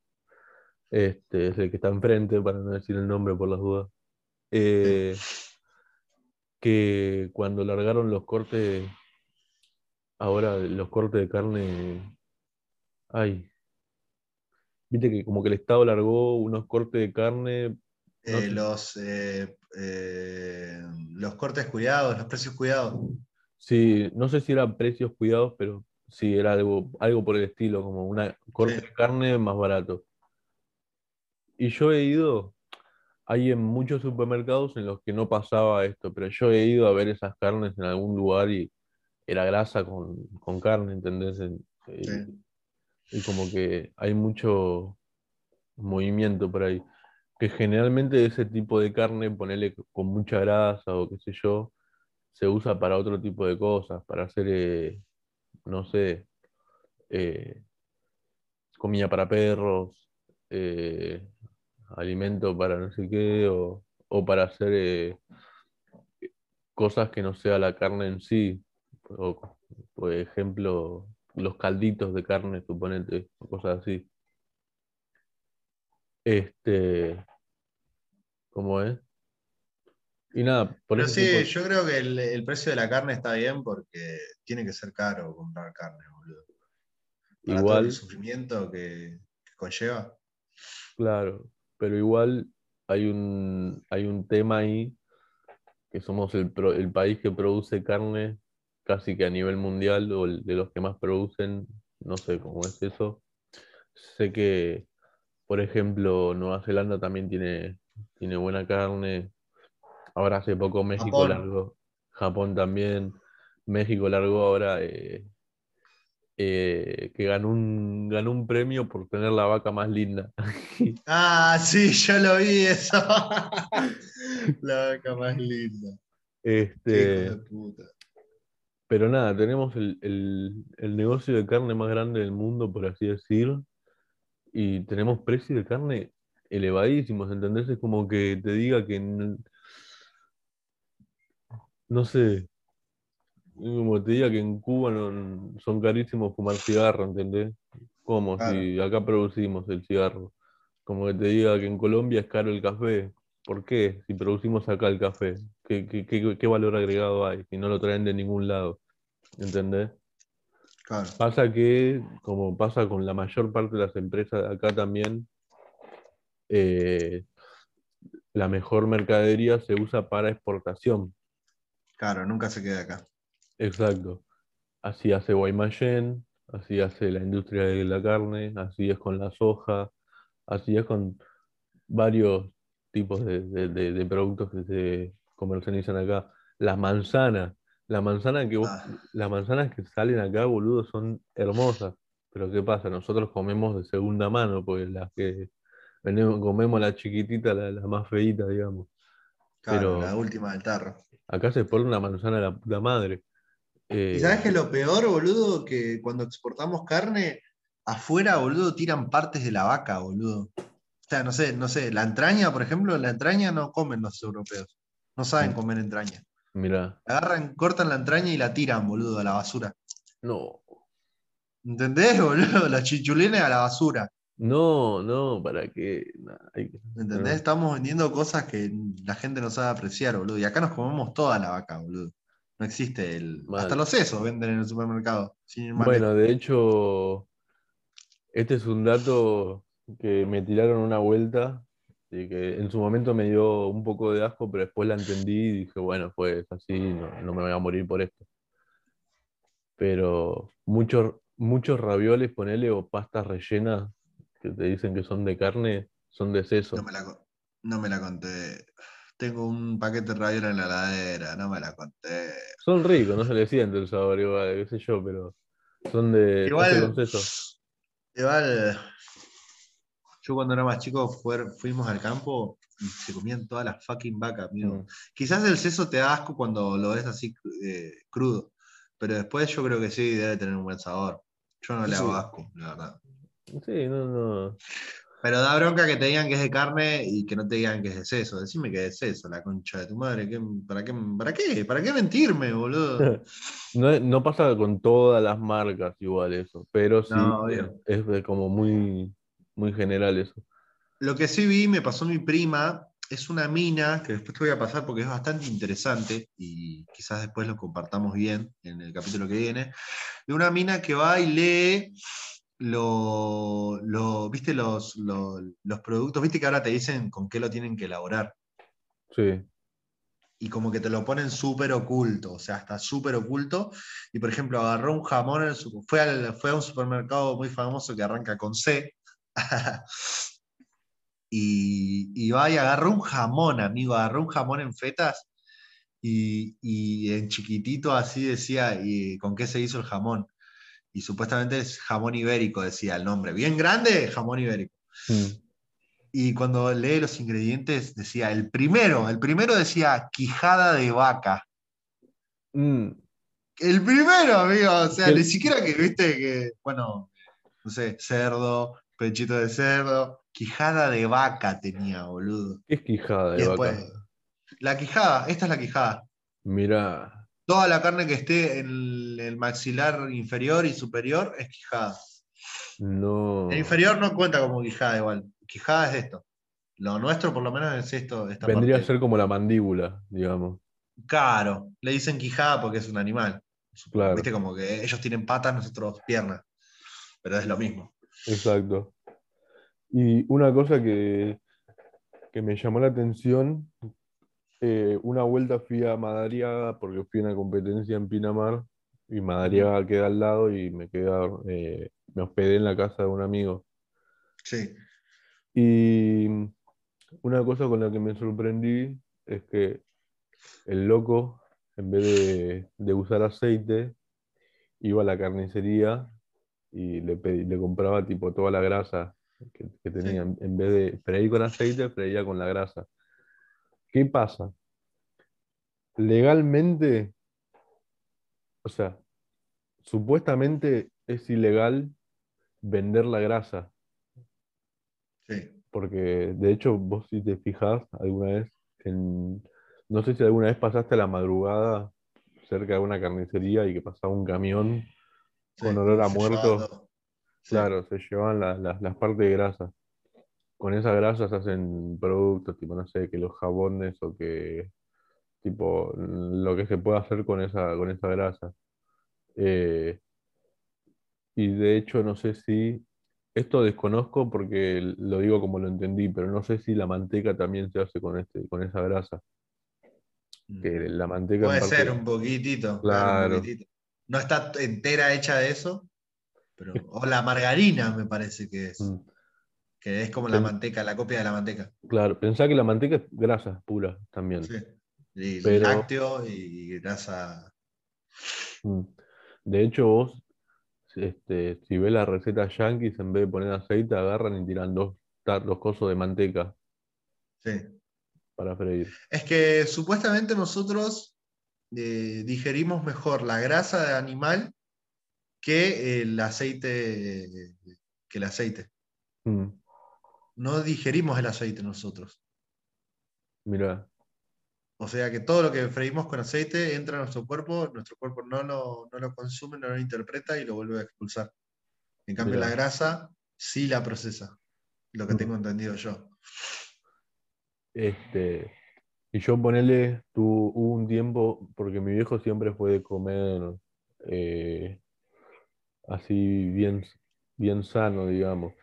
este, es el que está enfrente, para no decir el nombre por las dudas. Eh, que cuando largaron los cortes, ahora los cortes de carne, ay, Viste que como que el Estado largó unos cortes de carne. Eh, los, eh, eh, los cortes cuidados, los precios cuidados. Sí, no sé si eran precios cuidados, pero sí, era algo, algo por el estilo, como una corte de carne más barato. Y yo he ido, hay en muchos supermercados en los que no pasaba esto, pero yo he ido a ver esas carnes en algún lugar y era grasa con, con carne, ¿entendés? Sí. Y como que hay mucho movimiento por ahí. Que generalmente ese tipo de carne, ponerle con mucha grasa o qué sé yo, se usa para otro tipo de cosas, para hacer, eh, no sé, eh, comida para perros, eh, alimento para no sé qué, o, para hacer cosas que no sea la carne en sí. O, por ejemplo, los calditos de carne, suponete, o cosas así. Este, ¿cómo es? Y nada, por Pero eso sí, tipo- yo creo que el, el precio de la carne está bien porque tiene que ser caro comprar carne, boludo. Para todo igual, el sufrimiento que, que conlleva. claro, pero igual hay un, hay un tema ahí que somos el, pro- el país que produce carne casi que a nivel mundial o de los que más producen, no sé cómo es eso. Sé que, por ejemplo, Nueva Zelanda también tiene, tiene buena carne. Ahora hace poco México Japón. largó, Japón también. México largó ahora eh, eh, que ganó un, ganó un premio por tener la vaca más linda. [laughs] Ah, sí, yo lo vi eso. [laughs] la vaca más linda. Este, hijo de puta. Pero nada, tenemos el, el- el negocio de carne más grande del mundo, por así decir, y tenemos precios de carne elevadísimos, ¿entendés? Es como que te diga que, n- no sé, es como te diga que en Cuba no- son carísimos fumar cigarro, ¿entendés? Como Claro. si acá producimos el cigarro. Como que te diga que en Colombia es caro el café. ¿Por qué? Si producimos acá el café, ¿qué, qué- qué- qué valor agregado hay? Si no lo traen de ningún lado, ¿entendés? Claro. Pasa que, como pasa con la mayor parte de las empresas de acá también, eh, la mejor mercadería se usa para exportación. Claro, nunca se queda acá. Exacto. Así hace Guaymallén, así hace la industria de la carne, así es con la soja, así es con varios tipos de, de- de- de productos que se comercializan acá. Las manzanas, la manzana que vos- Ah. las manzanas que salen acá, boludo, son hermosas. Pero ¿qué pasa? Nosotros comemos de segunda mano, porque las que venimos, comemos la chiquitita, la, la más feíta, digamos. Claro, Pero- la última del tarro. Acá se pone una manzana de la puta madre. Eh, ¿Y sabes que lo peor, boludo? Que cuando exportamos carne, afuera, boludo, tiran partes de la vaca, boludo. O sea, no sé, no sé, la entraña, por ejemplo, la entraña no comen los europeos. No saben Mm. comer entraña. Mira, Agarran, cortan la entraña y la tiran, boludo, a la basura. no, ¿Entendés, [laughs] boludo? La chichulina a la basura. no, no, ¿para qué? Nah, hay ¿Entendés? no. Estamos vendiendo cosas que la gente no sabe apreciar, boludo. Y acá nos comemos toda la vaca, boludo. No existe el. Mal. Hasta los sesos venden en el supermercado. sin Bueno, de hecho, este es un dato que me tiraron una vuelta y que en su momento me dio un poco de asco, pero después la entendí y dije, bueno, pues así, no, no me voy a morir por esto. Pero muchos, muchos ravioles, ponele, o pastas rellenas que te dicen que son de carne, son de seso. No me la, no me la conté. Tengo un paquete de raviola en la heladera, no me la conté. Son ricos, no se les siente el sabor igual, qué sé yo, pero son de Igual- seso. Igual, yo cuando era más chico fuer- fuimos al campo y se comían todas las fucking vacas, amigo. Mm. Quizás el seso te da asco cuando lo ves así eh, crudo, pero después yo creo que sí debe tener un buen sabor. Yo no le hago asco, la verdad. Sí, no, no. Pero da bronca que te digan que es de carne y que no te digan que es de seso. Decime que es de seso, la concha de tu madre. ¿Qué- para, qué, ¿Para qué? ¿Para qué mentirme, boludo? [laughs] No, no pasa con todas las marcas igual eso, pero sí No, es de como muy, muy general eso. Lo que sí vi, me pasó mi prima, es una mina, que después te voy a pasar porque es bastante interesante y quizás después lo compartamos bien en el capítulo que viene, de una mina que va y lee lo, lo- ¿viste los, lo- los productos? ¿Viste que ahora te dicen con qué lo tienen que elaborar? Sí, y como que te lo ponen súper oculto, o sea, está súper oculto. Y por ejemplo, agarró un jamón, en el su- fue, al- fue a un supermercado muy famoso que arranca con C. [laughs] y, y va y agarró un jamón, amigo, agarró un jamón en fetas y, y en chiquitito así decía, ¿y con qué se hizo el jamón? Y supuestamente es jamón ibérico, decía el nombre. Bien grande, jamón ibérico. Mm. Y cuando lee los ingredientes, decía, el primero, el primero decía quijada de vaca. Mm, El primero, amigo, o sea, ¿Qué? ni siquiera que viste que, bueno, no sé, cerdo, pechito de cerdo, quijada de vaca tenía, boludo. ¿Qué es quijada de después, vaca? la quijada, esta es la quijada. Mira, Toda la carne que esté en el, maxilar inferior y superior es quijada. no. El inferior no cuenta como quijada igual. Quijada es esto. Lo nuestro por lo menos es esto. Esta Vendría a ser como la mandíbula, digamos. Claro, le dicen quijada porque es un animal. Claro. Viste como que ellos tienen patas, nosotros piernas. Pero es lo mismo. Exacto. Y una cosa que, que me llamó la atención, eh, una vuelta fui a Madariaga porque fui a una competencia en Pinamar y Madariaga queda al lado y me quedé, a- eh, me hospedé en la casa de un amigo. Sí. Y una cosa con la que me sorprendí es que el loco, en vez de, de usar aceite, iba a la carnicería y le, pedí- le compraba tipo toda la grasa que, que tenía. En- En vez de freír con aceite, freía con la grasa. ¿Qué pasa? Legalmente, o sea, supuestamente es ilegal vender la grasa. Sí. Porque de hecho, vos si te fijas alguna vez, en, no sé si alguna vez pasaste a la madrugada cerca de una carnicería y que pasaba un camión con olor a muerto. Claro, se llevaban la- la- las partes de grasa. Con esa grasa se hacen productos, tipo, no sé, que los jabones o que, tipo, lo que se puede hacer con esa, con esa grasa. Eh, y de hecho, no sé si, esto desconozco porque lo digo como lo entendí, pero no sé si la manteca también se hace con, este, con esa grasa. Que la manteca Puede parte- ser un poquitito, claro, un poquitito. No está entera hecha de eso, pero, o la margarina me parece que es, Mm, que es como la manteca, la copia de la manteca. Claro, pensá que la manteca es grasa pura también. Sí. Y Pero- lácteo y grasa. Mm. De hecho, vos, este, si ves las recetas yankees, en vez de poner aceite, agarran y tiran dos, dos cosos de manteca Sí. para freír. Es que supuestamente nosotros eh, digerimos mejor la grasa de animal que el aceite. Que el aceite. Mm, No digerimos el aceite nosotros. Mirá, O sea que todo lo que freímos con aceite entra a nuestro cuerpo, nuestro cuerpo no lo, no lo consume, no lo interpreta y lo vuelve a expulsar. En cambio, Mirá. la grasa sí la procesa, lo que Mm. tengo entendido yo. este, y yo ponele, tu, hubo un tiempo, porque mi viejo siempre fue de comer eh, así bien, bien sano, digamos,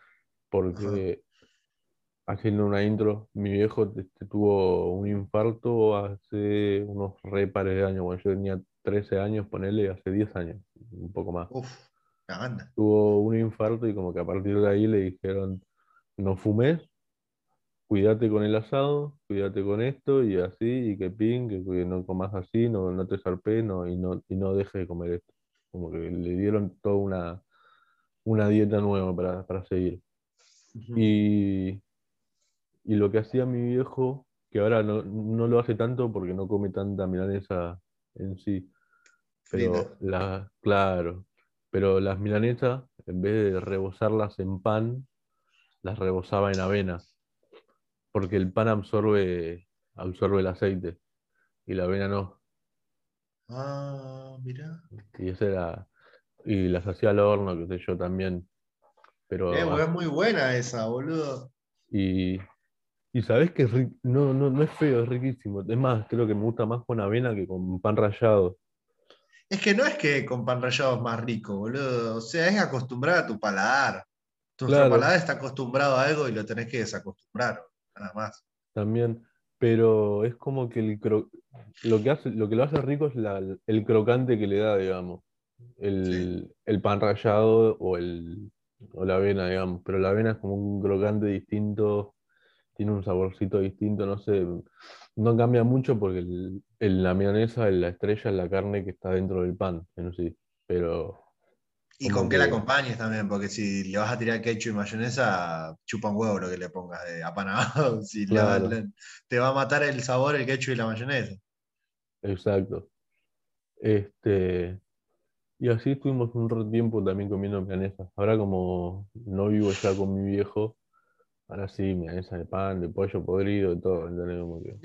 porque haciendo una intro, mi viejo este, tuvo un infarto hace unos re pares de años, cuando yo tenía 13 años, ponele, hace 10 años, un poco más. Uf, la banda. Tuvo un infarto y como que a partir de ahí le dijeron, no fumes, cuídate con el asado, cuídate con esto y así, y que pin, que, que no comas así, no, no te zarpes no, y, no, y no dejes de comer esto. Como que le dieron toda una, una dieta nueva para, para seguir. Y, y lo que hacía mi viejo, que ahora no, no lo hace tanto porque no come tanta milanesa en sí, pero Frita. la, claro, pero las milanesas, en vez de rebozarlas en pan, las rebozaba en avena, porque el pan absorbe, absorbe el aceite y la avena no. Ah, mira. Y esa era, y las hacía al horno, qué sé yo también. Pero Eh, es muy buena esa, boludo. Y, y sabés que es no, no, no es feo, es riquísimo. Es más, creo que me gusta más con avena que con pan rallado. Es que no es que con pan rallado es más rico, boludo. O sea, es acostumbrar a tu paladar. Tu Claro. paladar está acostumbrado a algo y lo tenés que desacostumbrar, nada más. También. Pero es como que el cro- lo que hace, lo que lo hace rico es la- el crocante que le da, digamos. El, el pan rallado o el o la avena, digamos. Pero la avena es como un crocante distinto, tiene un saborcito distinto, no sé. No cambia mucho porque el, el- la milanesa, la estrella es la carne que está dentro del pan en sí. Pero Y con qué la acompañes también, porque si le vas a tirar ketchup y mayonesa, chupa un huevo lo que le pongas de apanado. [laughs] Si te va a matar el sabor el ketchup y la mayonesa. Exacto. Este, y así estuvimos un tiempo también comiendo milanesas. Ahora como no vivo ya con mi viejo, Ahora sí, esa de pan, de pollo podrido, de todo. Como que,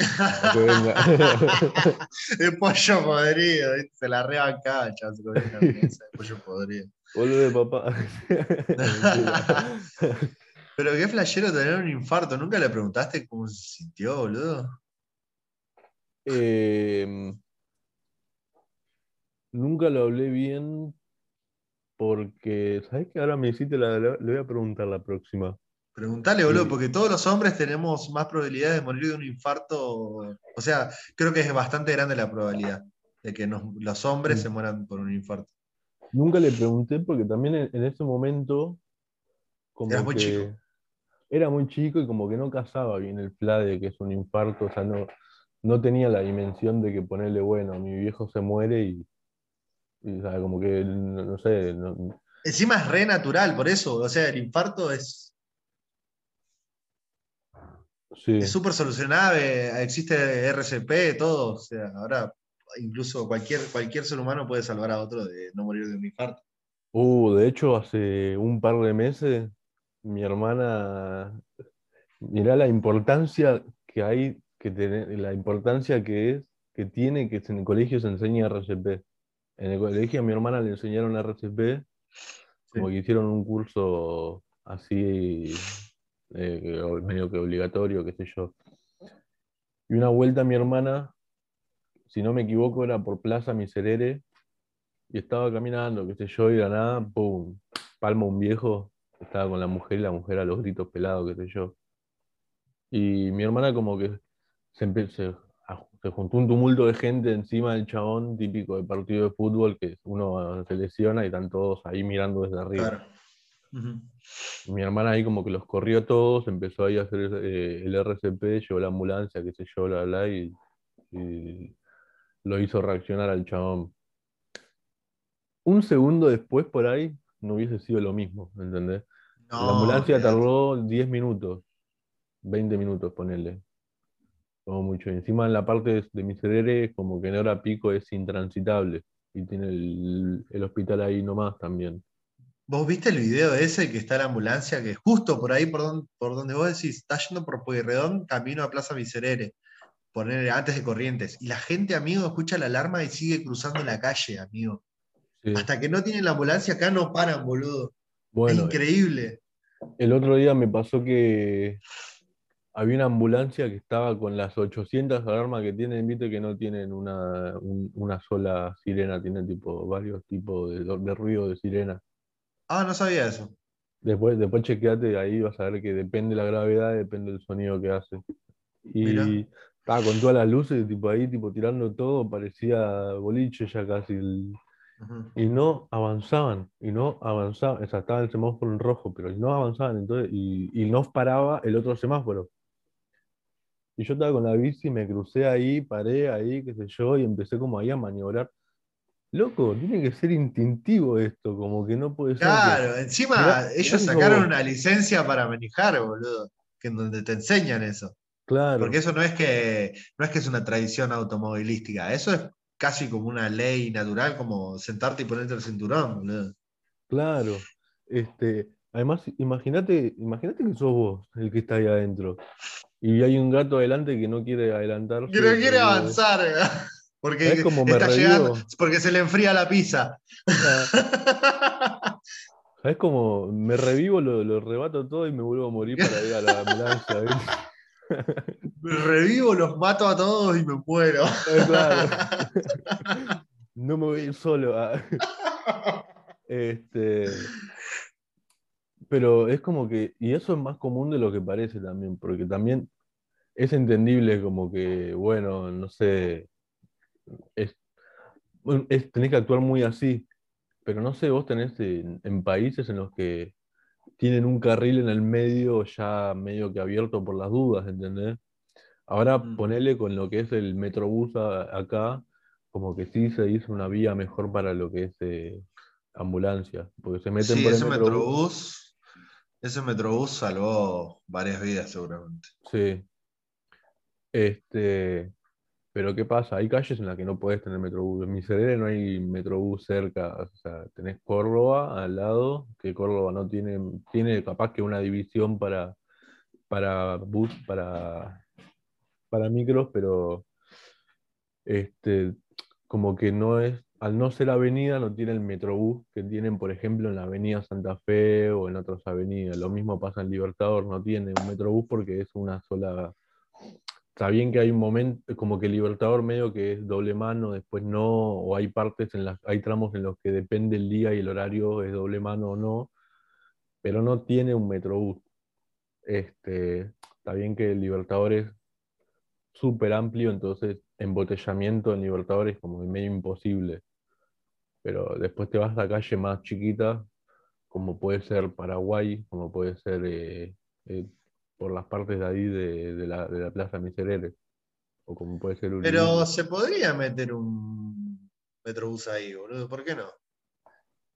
que venga. [laughs] de pollo podrido, se la rebanca, chaval, de pollo podrido. Boludo de papá. [laughs] Pero qué flashero tener un infarto. ¿Nunca le preguntaste cómo se sintió, boludo? Em, nunca lo hablé bien porque, ¿sabes qué? Ahora me hiciste la, le voy a preguntar la próxima. Preguntale, boludo, porque todos los hombres tenemos más probabilidades de morir de un infarto. O sea, creo que es bastante grande la probabilidad de que los hombres se mueran por un infarto. Nunca le pregunté porque también en, ese momento. Como Eras muy chico. Era muy chico y como que no casaba bien el plan de que es un infarto, o sea, no, no tenía la dimensión de que ponerle, bueno, mi viejo se muere y, o sea, como que, no, sé. Encima es re natural, por eso, o sea, el infarto es es súper solucionable, existe RCP, todo. O sea, ahora incluso cualquier, cualquier ser humano puede salvar a otro de no morir de un infarto. Uh, de hecho, hace un par de meses, mi hermana, mirá la importancia que hay, que tener, la importancia que es, que tiene que en el colegio se enseñe RCP. En el colegio a mi hermana le enseñaron RCP, como que hicieron un curso así eh, medio que obligatorio, qué sé yo. Y una vuelta mi hermana, si no me equivoco, era por Plaza Miserere, y estaba caminando, qué sé yo, y de nada, pum, palma un viejo, estaba con la mujer y la mujer a los gritos pelados, qué sé yo. Y mi hermana como que se, se, se juntó un tumulto de gente encima del chabón típico de partido de fútbol, que uno se lesiona y están todos ahí mirando desde arriba. Mi hermana ahí como que los corrió a todos, empezó ahí a hacer eh, el RCP, llevó la ambulancia, qué sé yo, la, la, y, lo hizo reaccionar al chabón. Un segundo después, por ahí, no hubiese sido lo mismo, ¿entendés? la ambulancia tardó 10 minutos, 20 minutos, ponerle. Como mucho. Y encima en la parte de, Miserere, como que en hora pico es intransitable. Y tiene el, el hospital ahí nomás también. ¿Vos viste el video ese que está la ambulancia, que justo por ahí por donde, por donde vos decís, está yendo por Pueyrredón, camino a Plaza Miserere, poner antes de Corrientes, y la gente, amigo, escucha la alarma y sigue cruzando la calle, amigo. Hasta que no tienen la ambulancia acá no paran, boludo. Bueno, es increíble. El otro día me pasó que había una ambulancia que estaba con las 800 alarmas que tienen, viste que no tienen una, una sola sirena, tienen tipo varios tipos de, de ruido de sirena. Ah, no sabía eso. Después, después chequeate, ahí vas a ver que depende la gravedad, depende del sonido que hace. Y estaba con todas las luces, tipo ahí, tipo tirando todo, parecía boliche ya casi. Y no avanzaban, y no avanzaban. O sea, estaba el semáforo en rojo, pero no avanzaban, entonces, y, y no paraba el otro semáforo. Y yo estaba con la bici, me crucé ahí, paré ahí, qué sé yo, y empecé como ahí a maniobrar. Loco, tiene que ser instintivo esto, como que no puede ser. Claro, encima ellos sacaron una licencia para manejar, boludo, que en donde te enseñan eso. Claro. Porque eso no es que no es que es una tradición automovilística, eso es casi como una ley natural, como sentarte y ponerte el cinturón. Claro. Este, además, imagínate, imagínate que sos vos el que está ahí adentro. Y hay un gato adelante que no quiere adelantar. Que no quiere avanzar. [laughs] Porque, está llegando, porque se le enfría la pizza. [laughs] ¿Sabes cómo me revivo, lo, rebato todo y me vuelvo a morir para ir a la ambulancia? [laughs] me [laughs] revivo, los mato a todos y me muero. [laughs] No me voy a ir solo. Ah. Este, pero es como que, y eso es más común de lo que parece también, porque también es entendible como que, bueno, no sé, es, tenés que actuar muy así, pero no sé, vos tenés en, países en los que tienen un carril en el medio ya medio que abierto por las dudas, ¿entendés? Ahora mm. ponele con lo que es el metrobús acá, como que sí se hizo una vía mejor para lo que es eh, ambulancia, porque se meten por ese metrobús. Ese metrobús salvó varias vidas seguramente. Sí. Este, pero ¿qué pasa? Hay calles en las que no puedes tener metrobús. En Miserere no hay metrobús cerca. O sea, tenés Córdoba al lado, que Córdoba no tiene, tiene capaz que una división para, para bus, para, para micros, pero este, como que no es, al no ser avenida, no tiene el metrobús que tienen, por ejemplo, en la avenida Santa Fe o en otras avenidas. Lo mismo pasa en Libertador, no tiene un metrobús porque es una sola. Está bien que hay un momento, como que Libertador medio que es doble mano, después no, o hay partes en las, hay tramos en los que depende el día y el horario, es doble mano o no, pero no tiene un metrobús. Este, está bien que el Libertador es súper amplio, entonces embotellamiento en Libertadores como medio imposible. Pero después te vas a calle más chiquita, como puede ser Paraguay, como puede ser eh, eh, por las partes de ahí de, la, Plaza Miserere, o como puede ser Pero se podría meter un metrobús ahí, boludo, ¿por qué no?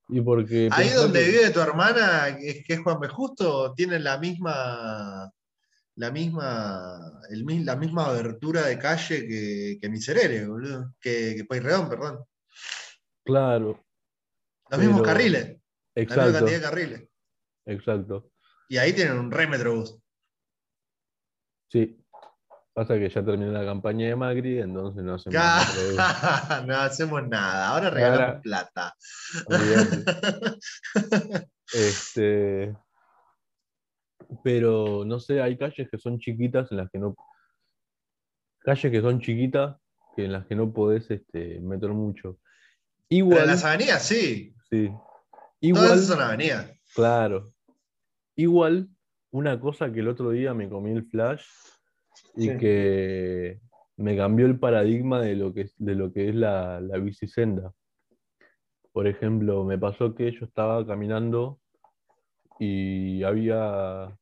Y porque ahí donde vive tu hermana, que es Juan B. Justo, tiene la misma la misma, la misma abertura de calle que, que Miserere, boludo. Que, que Payreón, perdón. Claro. Los mismos carriles. Exacto. La misma cantidad de carriles. Exacto. Y ahí tienen un re metrobús. Sí. Pasa que ya terminó la campaña de Macri, entonces no hacemos nada. [laughs] no hacemos nada. Ahora regalamos plata. [laughs] este pero no sé, hay calles que son chiquitas en las que no. Calles que son chiquitas que en las que no podés este, meter mucho. Igual. Pero en las avenidas sí. Sí. Igual, Todas son avenidas. Claro. Igual, una cosa que el otro día me comí el flash y que me cambió el paradigma de lo que, es, de lo que es la, la bicicenda. Por ejemplo, me pasó que yo estaba caminando y había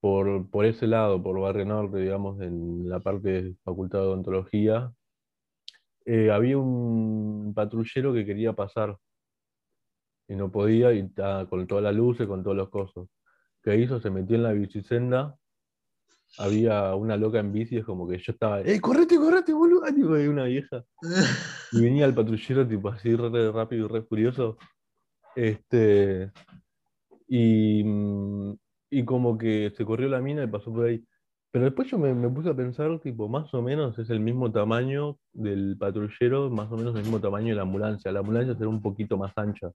por, por, ese lado, por Barrio Norte, digamos, en la parte de Facultad de Odontología, eh, había un patrullero que quería pasar y no podía, y estaba con todas las luces, con todos los cosos. ¿Qué hizo? Se metió en la bicisenda, había una loca en bici, es como que yo estaba, ¡eh, correte, correte, boludo! [laughs] Tipo, una vieja. Y venía el patrullero, tipo así, re rápido y re furioso. Este, Mm, y, como que se corrió la mina y pasó por ahí. Pero después yo me, puse a pensar, tipo, más o menos es el mismo tamaño del patrullero, más o menos el mismo tamaño de la ambulancia. La ambulancia será un poquito más ancha,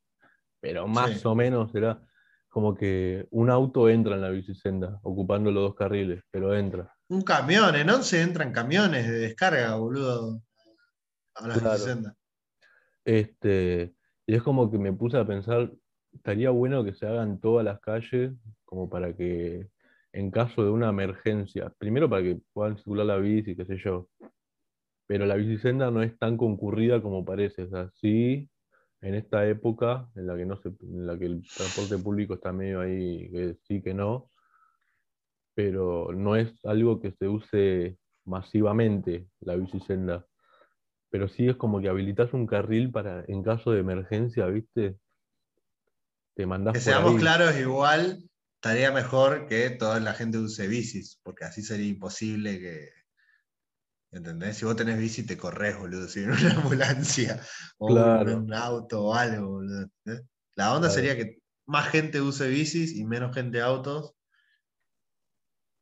pero más o menos será como que un auto entra en la bicisenda, ocupando los dos carriles, pero entra. Un camión, en 11 entran camiones de descarga, boludo, a la bicisenda. Este, y es como que me puse a pensar, estaría bueno que se hagan todas las calles como para que en caso de una emergencia, primero para que puedan circular la bici, qué sé yo, pero la bicicenda no es tan concurrida como parece. O sea, sí, en esta época en la que, no se, en la que el transporte público está medio ahí, que sí que no, pero no es algo que se use masivamente la bicicenda. Pero sí es como que habilitas un carril para en caso de emergencia, ¿viste? Que seamos claros, igual estaría mejor que toda la gente use bicis, porque así sería imposible que. ¿Entendés? Si vos tenés bici, te corres, boludo. Si en [laughs] una ambulancia o un, auto o algo, boludo. La onda sería que más gente use bicis y menos gente autos.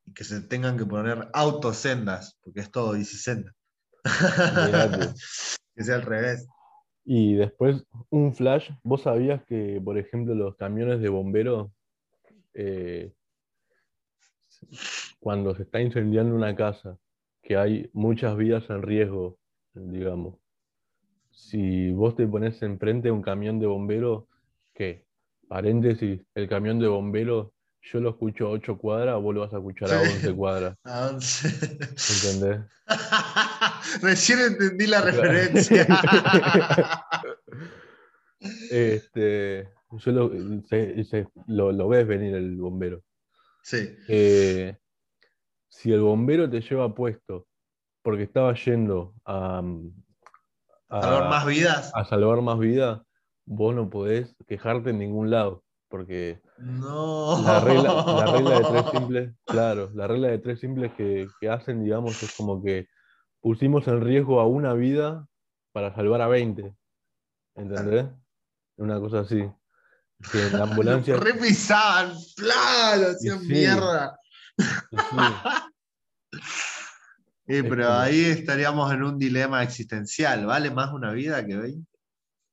Y que se tengan que poner autosendas, porque es todo bicisenda. [laughs] que sea al revés. Y después, un flash, vos sabías que, por ejemplo, los camiones de bomberos, eh, cuando se está incendiando una casa, que hay muchas vidas en riesgo, digamos, si vos te pones enfrente a un camión de bomberos, ¿qué? Paréntesis, el camión de bomberos yo lo escucho a 8 cuadras, vos lo vas a escuchar a 11 [laughs] cuadras. A 11. ¿Entendés? [laughs] Recién entendí la referencia. [laughs] este, yo lo, lo, ves venir el bombero. Sí. Eh, si el bombero te lleva puesto porque estaba yendo a, a salvar más vidas, a salvar más vidas, vos no podés quejarte en ningún lado porque no. la, regla, de tres [laughs] simples, claro, la regla de tres simples que, hacen, digamos, es como que pusimos en riesgo a una vida para salvar a 20. ¿Entendés? Una cosa así. Que en la [laughs] ambulancia. Repisaban, claro, hacían mierda. Sí, pero ahí estaríamos en un dilema existencial. ¿Vale más una vida que 20?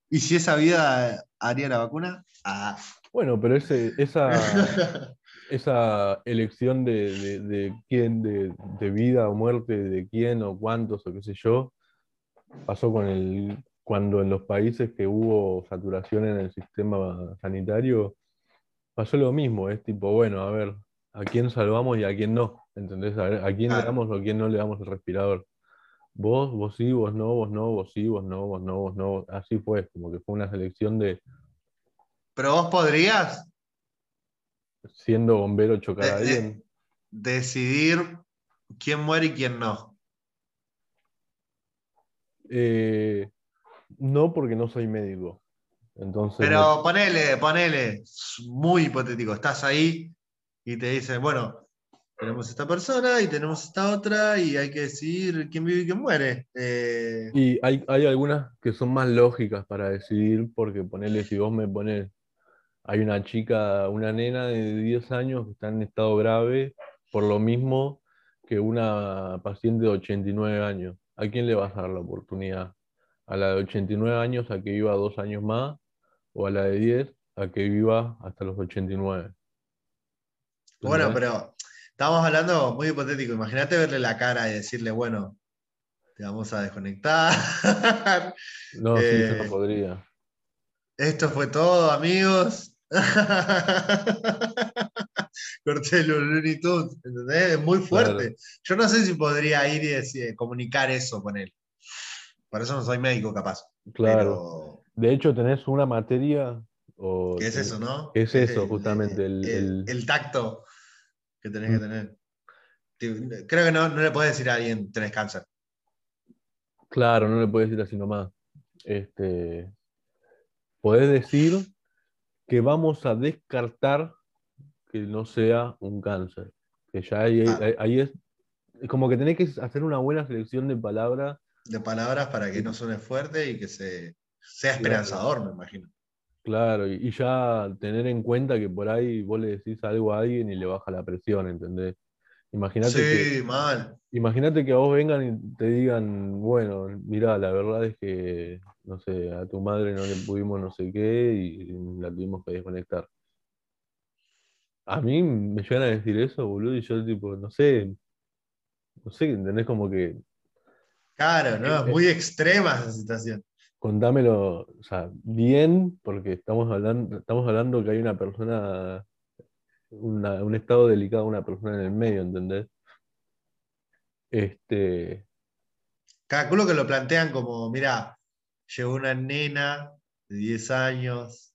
¿Y si esa vida haría la vacuna? Ah. Bueno, pero ese, esa, [laughs] esa elección de, de, quién, de, vida o muerte, de quién o cuántos o qué sé yo, pasó con el, cuando en los países que hubo saturación en el sistema sanitario, pasó lo mismo, es tipo, bueno, a ver, ¿a quién salvamos y a quién no? ¿Entendés? A, ver, ¿a quién le damos o a quién no le damos el respirador? Vos, vos sí, vos no, vos no, vos sí, vos no, vos no, vos no. Así fue, como que fue una selección de... ¿Pero vos podrías? Siendo bombero chocar a alguien. decidir quién muere y quién no. Eh, no, porque no soy médico. Entonces, Pero ponele, ponele, muy hipotético, estás ahí y te dicen, bueno, tenemos esta persona y tenemos esta otra y hay que decidir quién vive y quién muere. Eh, y hay, hay, algunas que son más lógicas para decidir, porque ponele, si vos me pones, hay una chica, una nena de 10 años que está en estado grave por lo mismo que una paciente de 89 años. ¿A quién le vas a dar la oportunidad? ¿A la de 89 años a que viva dos años más? ¿O a la de 10 a que viva hasta los 89? Bueno, pero estamos hablando muy hipotético. Imagínate verle la cara y decirle, bueno, te vamos a desconectar. [laughs] No, sí, eso no eh, podría. Esto fue todo, amigos. [laughs] Corté los Looney Tunes, ¿entendés? Es muy fuerte. Yo no sé si podría ir y comunicar eso con él. Por eso no soy médico, capaz. Claro. De hecho, tenés una materia. O, ¿Qué es eso, no? Es eso, justamente. El, el, tacto que tenés que tener. Creo que no, no le puedes decir a alguien tenés cáncer. Claro, no le puedes decir así nomás. Este, podés decir que vamos a descartar que no sea un cáncer. Que ya ahí, ah. es como que tenés que hacer una buena selección de palabras. De palabras para que no suene fuerte y que se, sea esperanzador, me imagino. Claro, y, ya tener en cuenta que por ahí vos le decís algo a alguien y le baja la presión, ¿entendés? Imagínate sí, mal. Imagínate que a vos vengan y te digan, bueno, mira, la verdad es que, no sé, a tu madre no le pudimos no sé qué y la tuvimos que desconectar. A mí me llegan a decir eso, boludo, y yo tipo, no sé, no sé, ¿entendés? Como que... Claro, no, es muy extrema esa situación contámelo, o sea, bien, porque estamos hablando, estamos hablando que hay una persona, un estado delicado, una persona en el medio, ¿entendés? Este. Calculo que lo plantean como, mira, llegó una nena de 10 años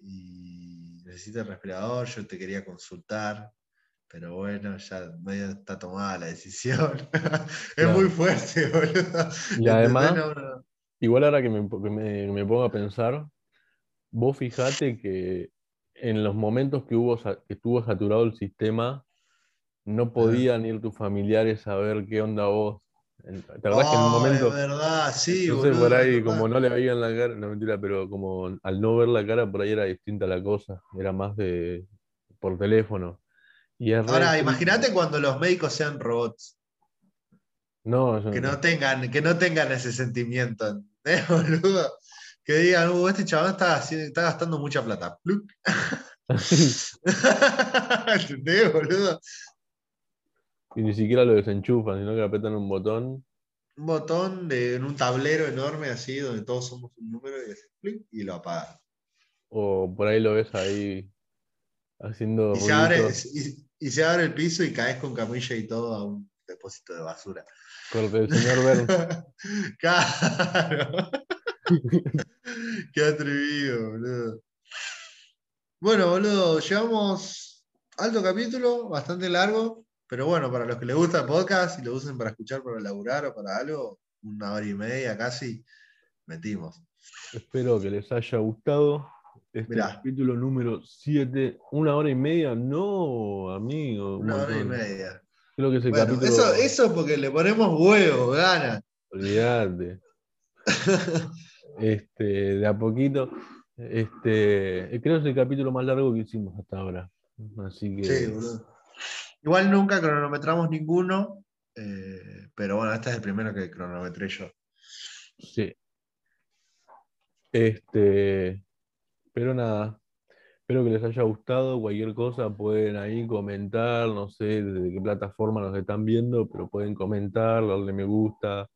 y necesita el respirador, yo te quería consultar, pero bueno, ya medio está tomada la decisión. [laughs] es muy fuerte, boludo. Y además, Igual ahora que me, me, pongo a pensar, vos fijate que en los momentos que, hubo, que estuvo saturado el sistema, no podían ir tus familiares a ver qué onda vos. ¿Te acordás que en un momento. Es verdad, sí, Entonces por ahí, como no le veían la cara, no mentira, pero como al no ver la cara, por ahí era distinta la cosa. Era más de por teléfono. Y Ahora, imagínate cuando los médicos sean robots. No, que no, tengan, que no tengan ese sentimiento. ¿Eh, [laughs] boludo? Que digan, uh, este chaval está, está gastando mucha plata. [laughs] ¿Entendés, boludo? Y ni siquiera lo desenchufan, sino que apretan un botón. Un botón de, en un tablero enorme así, donde todos somos un número y, y lo apagan. O por ahí lo ves ahí haciendo. Y se, abre, y, se, abre, el piso y caes con camilla y todo a un depósito de basura. Corte el señor Verne. [laughs] claro. [laughs] Qué atrevido, boludo. Bueno, boludo, llevamos alto capítulo, bastante largo, pero bueno, para los que les gusta el podcast y lo usen para escuchar, para laburar o para algo, una hora y media casi, metimos. Espero que les haya gustado. Este capítulo número 7, una hora y media, no, amigo. Una hora y media. Creo que ese capítulo. Eso, eso porque le ponemos huevo, gana. Olvídate. [laughs] este, de a poquito. Este, creo que es el capítulo más largo que hicimos hasta ahora. Así que. Sí, boludo. Igual nunca cronometramos ninguno, eh, pero bueno, este es el primero que cronometré yo. Sí. Este, pero nada, espero que les haya gustado. Cualquier cosa pueden ahí comentar, no sé desde qué plataforma nos están viendo, pero pueden comentar, darle me gusta.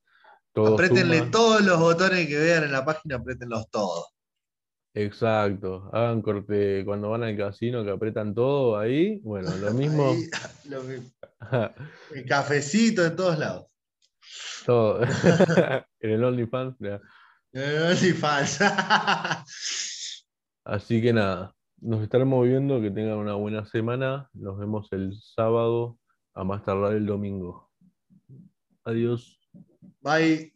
Todo Apretenle suma. todos los botones que vean en la página, apretenlos todos. Exacto, hagan corte cuando van al casino que apretan todo ahí. Bueno, lo [laughs] mismo. Ahí, [laughs] lo mismo. [laughs] El cafecito en todos lados. todo. en el OnlyFans. ya. Eh, OnlyFans. Así que nada, nos estaremos viendo, que tengan una buena semana. Nos vemos el sábado, a más tardar el domingo. Adiós. Bye.